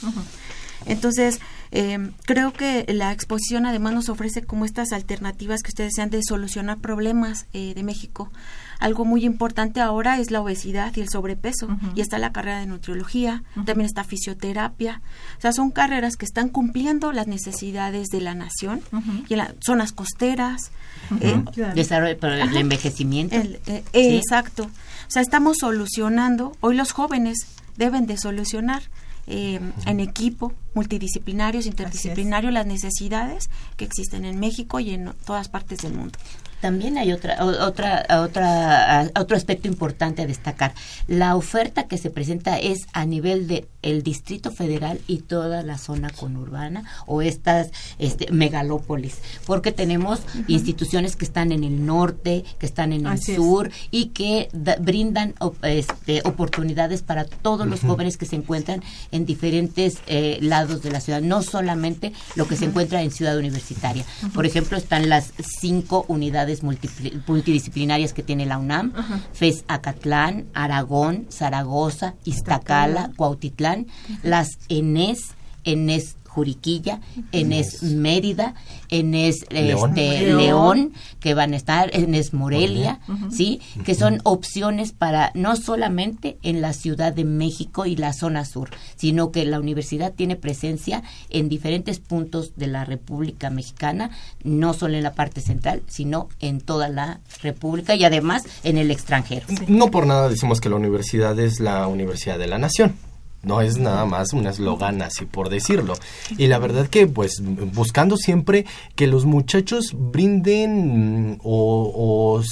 Entonces, eh, creo que la exposición además nos ofrece como estas alternativas que ustedes desean de solucionar problemas eh, de México. Algo muy importante ahora es la obesidad y el sobrepeso. Y está la carrera de nutriología, también está fisioterapia. O sea, son carreras que están cumpliendo las necesidades de la nación y en las zonas costeras. eh, Desarrollo, el envejecimiento. el- eh, Sí. Exacto. O sea, estamos solucionando, hoy los jóvenes deben de solucionar eh, en equipo, multidisciplinarios, interdisciplinarios, las necesidades que existen en México y en todas partes del mundo. También hay otra, otra, otra, otro aspecto importante a destacar. La oferta que se presenta es a nivel de el Distrito Federal y toda la zona conurbana o estas este, megalópolis, porque tenemos instituciones que están en el norte, que están en el Así es. sur y que da- brindan op- este, oportunidades para todos los jóvenes que se encuentran en diferentes eh, lados de la ciudad, no solamente lo que se encuentra en Ciudad Universitaria. Por ejemplo, están las cinco unidades multidisciplinarias que tiene la UNAM, FES Acatlán, Aragón, Zaragoza, Iztacala, Cuautitlán, las ENES, en es Juriquilla, en es Mérida, en es León. este, León. León, que van a estar, en es Morelia. ¿sí? Que son opciones para no solamente en la Ciudad de México y la zona sur, sino que la universidad tiene presencia en diferentes puntos de la República Mexicana, no solo en la parte central, sino en toda la República y además en el extranjero. No por nada decimos que la universidad es la universidad de la nación. No es nada más un eslogan así por decirlo. Y la verdad que pues buscando siempre que los muchachos brinden o, o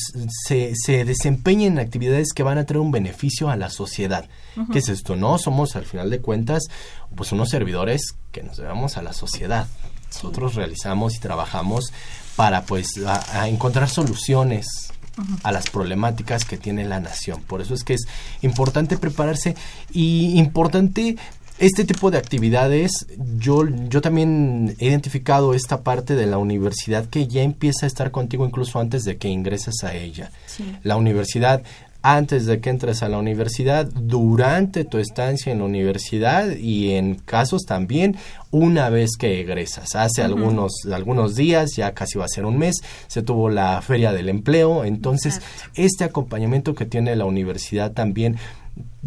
se, se desempeñen en actividades que van a traer un beneficio a la sociedad. Ujú. ¿Qué es esto? No somos al final de cuentas pues unos servidores que nos debemos a la sociedad. Nosotros realizamos y trabajamos para pues a- a encontrar soluciones a las problemáticas que tiene la nación. Por eso es que es importante prepararse y importante este tipo de actividades. Yo, yo también he identificado esta parte de la universidad que ya empieza a estar contigo incluso antes de que ingreses a ella. La universidad antes de que entres a la universidad, durante tu estancia en la universidad y en casos también una vez que egresas. Hace algunos, algunos días, ya casi va a ser un mes, se tuvo la feria del empleo. Entonces, este acompañamiento que tiene la universidad también,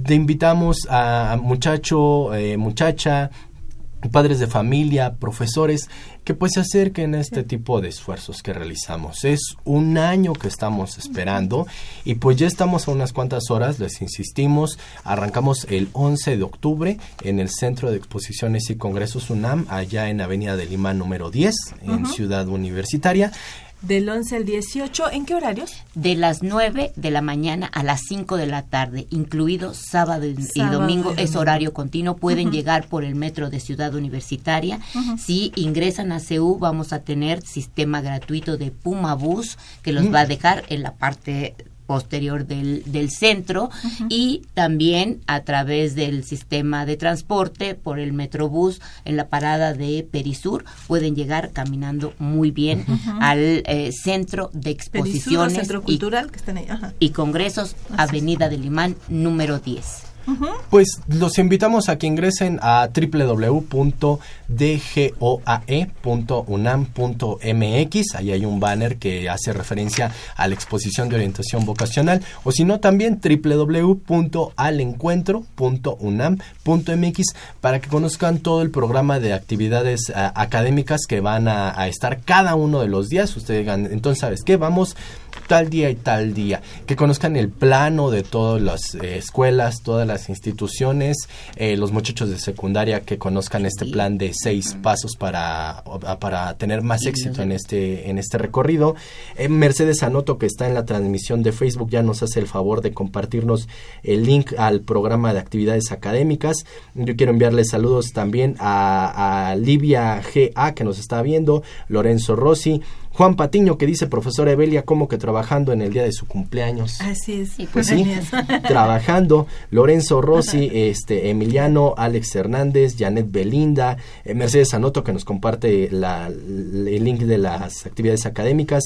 te invitamos a muchacho, eh, muchacha, padres de familia, profesores, que pues se acerquen a este tipo de esfuerzos que realizamos. Es un año que estamos esperando y pues ya estamos a unas cuantas horas, les insistimos, arrancamos el 11 de octubre en el Centro de Exposiciones y Congresos UNAM, allá en Avenida de Lima número 10, en. Ciudad Universitaria. Del 11 al 18, ¿en qué horarios? de las 9 de la mañana a las 5 de la tarde, incluido sábado y, Sábado domingo, es horario continuo. Pueden llegar por el metro de Ciudad Universitaria. Si ingresan a CEU, vamos a tener sistema gratuito de Puma Bus que los Mm. va a dejar en la parte posterior del, del centro y también a través del sistema de transporte por el Metrobús en la parada de Perisur pueden llegar caminando muy bien al eh, centro de Perisur, exposiciones Centro y Cultural, que están ahí. Ajá. y Congresos, Avenida del Imán, número 10. Pues los invitamos a que ingresen a www.dgoae.unam.mx. Ahí hay un banner que hace referencia a la exposición de orientación vocacional. O si no, también www.alencuentro.unam.mx para que conozcan todo el programa de actividades ah, académicas que van a, a estar cada uno de los días. Ustedes digan, entonces, ¿sabes qué? Vamos tal día y tal día, que conozcan el plano de todas las eh, escuelas, todas las instituciones, eh, los muchachos de secundaria que conozcan este plan de seis pasos para, para tener más éxito en este, en este recorrido. Eh, Mercedes Anoto, que está en la transmisión de Facebook, ya nos hace el favor de compartirnos el link al programa de actividades académicas. Yo quiero enviarle saludos también a, a Livia GA, que nos está viendo, Lorenzo Rossi, Juan Patiño que dice, profesora Evelia, como que trabajando en el día de su cumpleaños. Así es. Pues sí, trabajando. Lorenzo Rossi, este, Emiliano, Alex Hernández, Janet Belinda, eh, Mercedes Anoto que nos comparte la- el link de las actividades académicas.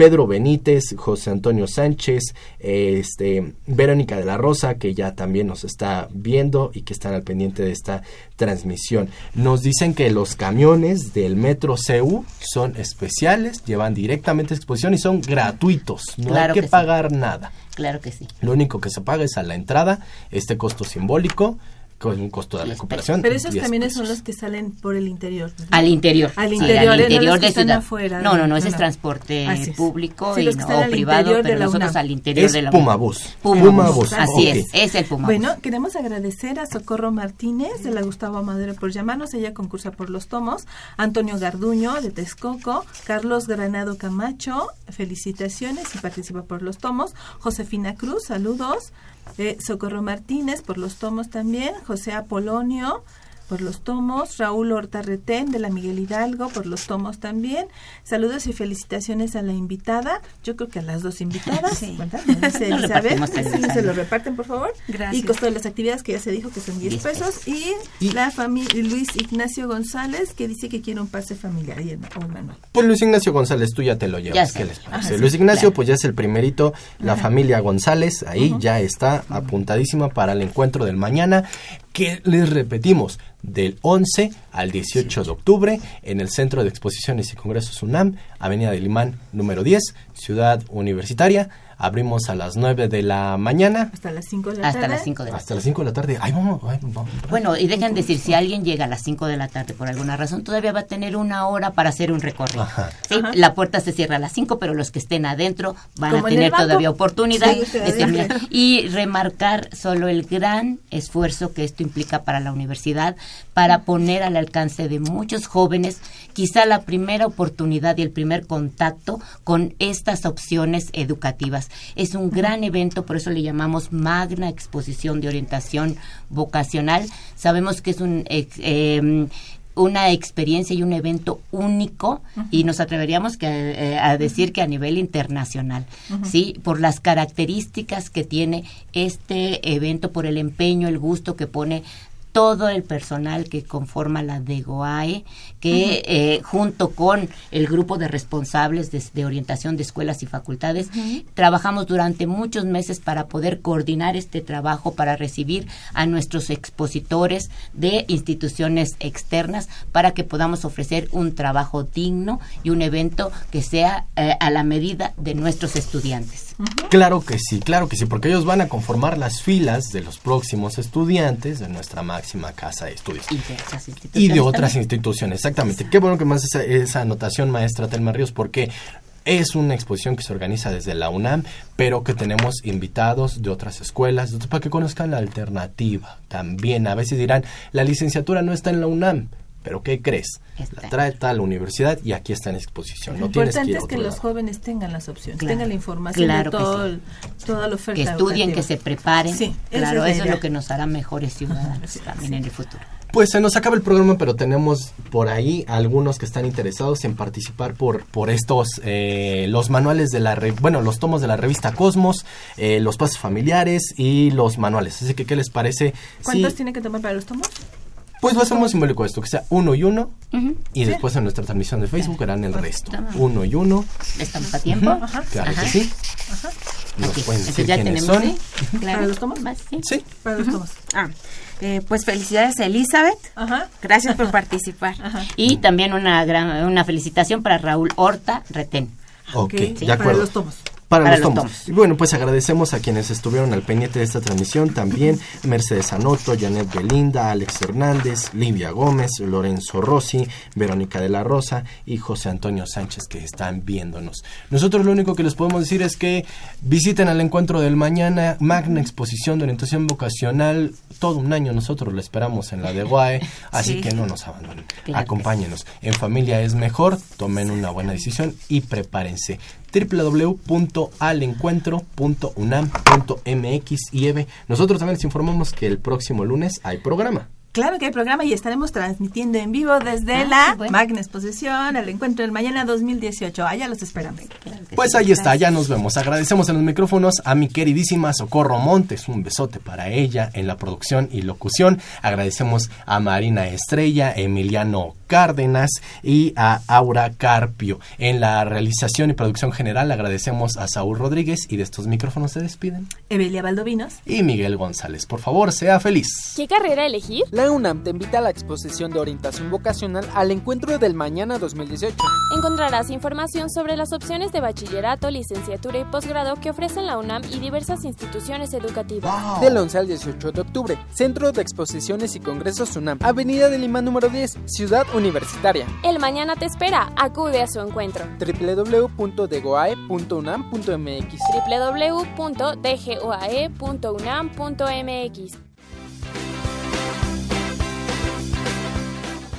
Pedro Benítez, José Antonio Sánchez, eh, este, Verónica de la Rosa, que ya también nos está viendo y que están al pendiente de esta transmisión. Nos dicen que los camiones del Metro CEU son especiales, llevan directamente a exposición y son gratuitos. No Claro hay que, que sí. pagar nada. Claro que sí. Lo único que se paga es a la entrada, este costo simbólico, con un costo de recuperación. Pero esos 10 camiones pesos. son los que salen por el interior. Al interior. Al Sí, interior, al ¿eh? no interior de están ciudad. afuera. no, no, no, ese es transporte es. público Sí, y no, al privado, interior de pero la nosotros UNAM. al interior Es de la Pumabús. Pumabús. Pumabús. Así es, es el Pumabús. Bueno, queremos agradecer a Socorro Martínez de la Gustavo Madero por llamarnos. Ella concursa por los tomos. Antonio Garduño de Texcoco. Carlos Granado Camacho, felicitaciones y participa por los tomos. Josefina Cruz, saludos. Eh, Socorro Martínez por los tomos también. José Apolonio por los tomos, Raúl Horta Retén de la Miguel Hidalgo por los tomos también. Saludos y felicitaciones a la invitada. Yo creo que a las dos invitadas, ¿verdad? Me dice Elizabeth. Sí, se lo reparten, por favor. Gracias. Y costo de las actividades que ya se dijo que son 10 10 pesos. Y, la familia Luis Ignacio González que dice que quiere un pase familiar. Y el, o el manual. Pues Luis Ignacio González, tú ya te lo llevas. ¿Qué les parece? Ajá, sí, Luis Ignacio, claro. pues ya es el primerito. La Ajá. familia González, ahí ya está apuntadísima para el encuentro del mañana. Que les repetimos, del 11 al 18 de octubre en el Centro de Exposiciones y Congresos UNAM, Avenida del Imán número 10, Ciudad Universitaria. Abrimos a las 9 de la mañana. Hasta las 5 de la Hasta tarde. las 5 de la Hasta las 5 de la tarde. Ay, vamos, ay, vamos. Bueno, y dejen decir, si alguien llega a las 5 de la tarde por alguna razón, todavía va a tener una hora para hacer un recorrido. Ajá. Sí, La puerta se cierra a las 5, pero los que estén adentro van Como a tener todavía oportunidad Sí, de terminar. Y remarcar solo el gran esfuerzo que esto implica para la universidad, para poner al alcance de muchos jóvenes quizá la primera oportunidad y el primer contacto con estas opciones educativas. Es un gran evento, por eso le llamamos Magna Exposición de Orientación Vocacional. Sabemos que es un... em, una experiencia y un evento único y nos atreveríamos que, eh, a decir que a nivel internacional. ¿sí? Por las características que tiene este evento, por el empeño, el gusto que pone todo el personal que conforma la DEGOAE, que eh, junto con el grupo de responsables de, de orientación de escuelas y facultades, trabajamos durante muchos meses para poder coordinar este trabajo, para recibir a nuestros expositores de instituciones externas, para que podamos ofrecer un trabajo digno y un evento que sea eh, a la medida de nuestros estudiantes. Claro que sí, claro que sí, porque ellos van a conformar las filas de los próximos estudiantes de nuestra máxima casa de estudios. Y de otras Y instituciones. de otras también. instituciones, exactamente. Qué bueno que más esa, esa anotación, maestra Telma Ríos, porque es una exposición que se organiza desde la UNAM, pero que tenemos invitados de otras escuelas, para que conozcan la alternativa. También a veces dirán, la licenciatura no está en la UNAM. Pero ¿qué crees? La trae tal universidad y aquí está en exposición. Lo No tienes que importante es que los lado. jóvenes tengan las opciones, Claro. tengan la información Claro de todo sí. toda la oferta que estudien, educativa. que se preparen. Sí, claro, es la eso es lo que nos hará mejores ciudadanos también en el futuro. Pues se nos acaba el programa, pero tenemos por ahí algunos que están interesados en participar por, por estos, eh, los manuales de la, re- bueno, los tomos de la revista Cosmos, eh, los pasos familiares y los manuales. Así que, ¿qué les parece? ¿Cuántos Sí, tiene que tomar para los tomos? Pues lo hacemos simbólico esto, que sea uno y uno, y Sí. después en nuestra transmisión de Facebook harán el resto. Uno y uno. ¿Estamos a tiempo? Ajá. Claro Ajá. que sí. Nos Aquí. pueden decir ya quiénes tenemos, son. ¿sí? Claro. ¿Para los tomos? Vas, sí. Sí. Para los tomos. Ah, eh, pues felicidades Elizabeth. Gracias por participar. Y también una gran una felicitación para Raúl Horta Retén. Ok, Sí. de acuerdo. Para, Para los, los tomos. Y bueno, pues agradecemos a quienes estuvieron al pendiente de esta transmisión. También Mercedes Anoto, Janet Belinda, Alex Hernández, Livia Gómez, Lorenzo Rossi, Verónica de la Rosa y José Antonio Sánchez que están viéndonos. Nosotros lo único que les podemos decir es que visiten al encuentro del mañana, magna exposición de orientación vocacional. Todo un año nosotros lo esperamos en la de Guae, así Sí. que no nos abandonen. Claro Acompáñenos. En familia es mejor, tomen una buena decisión y prepárense www.alencuentro.unam.mx y. Nosotros también les informamos que el próximo lunes hay programa. Claro que hay programa y estaremos transmitiendo en vivo desde Ah, la bueno. Magna Exposición, el encuentro del mañana 2018. Allá los esperamos. Pues ahí está, ya nos vemos. Agradecemos en los micrófonos a mi queridísima Socorro Montes. Un besote para ella en la producción y locución. Agradecemos a Marina Estrella, Emiliano Cárdenas y a Aura Carpio. En la realización y producción general agradecemos a Saúl Rodríguez y de estos micrófonos se despiden. Evelia Valdovinos. Y Miguel González. Por favor, sea feliz. ¿Qué carrera elegir? La UNAM te invita a la exposición de orientación vocacional al encuentro del mañana 2018. Encontrarás información sobre las opciones de bachillerato, licenciatura y posgrado que ofrecen la UNAM y diversas instituciones educativas. Del 11 al 18 de octubre, Centro de Exposiciones y Congresos UNAM, Avenida de Lima número 10, Ciudad Universitaria. El mañana te espera. Acude a su encuentro. www.degoae.unam.mx www.dgoae.unam.mx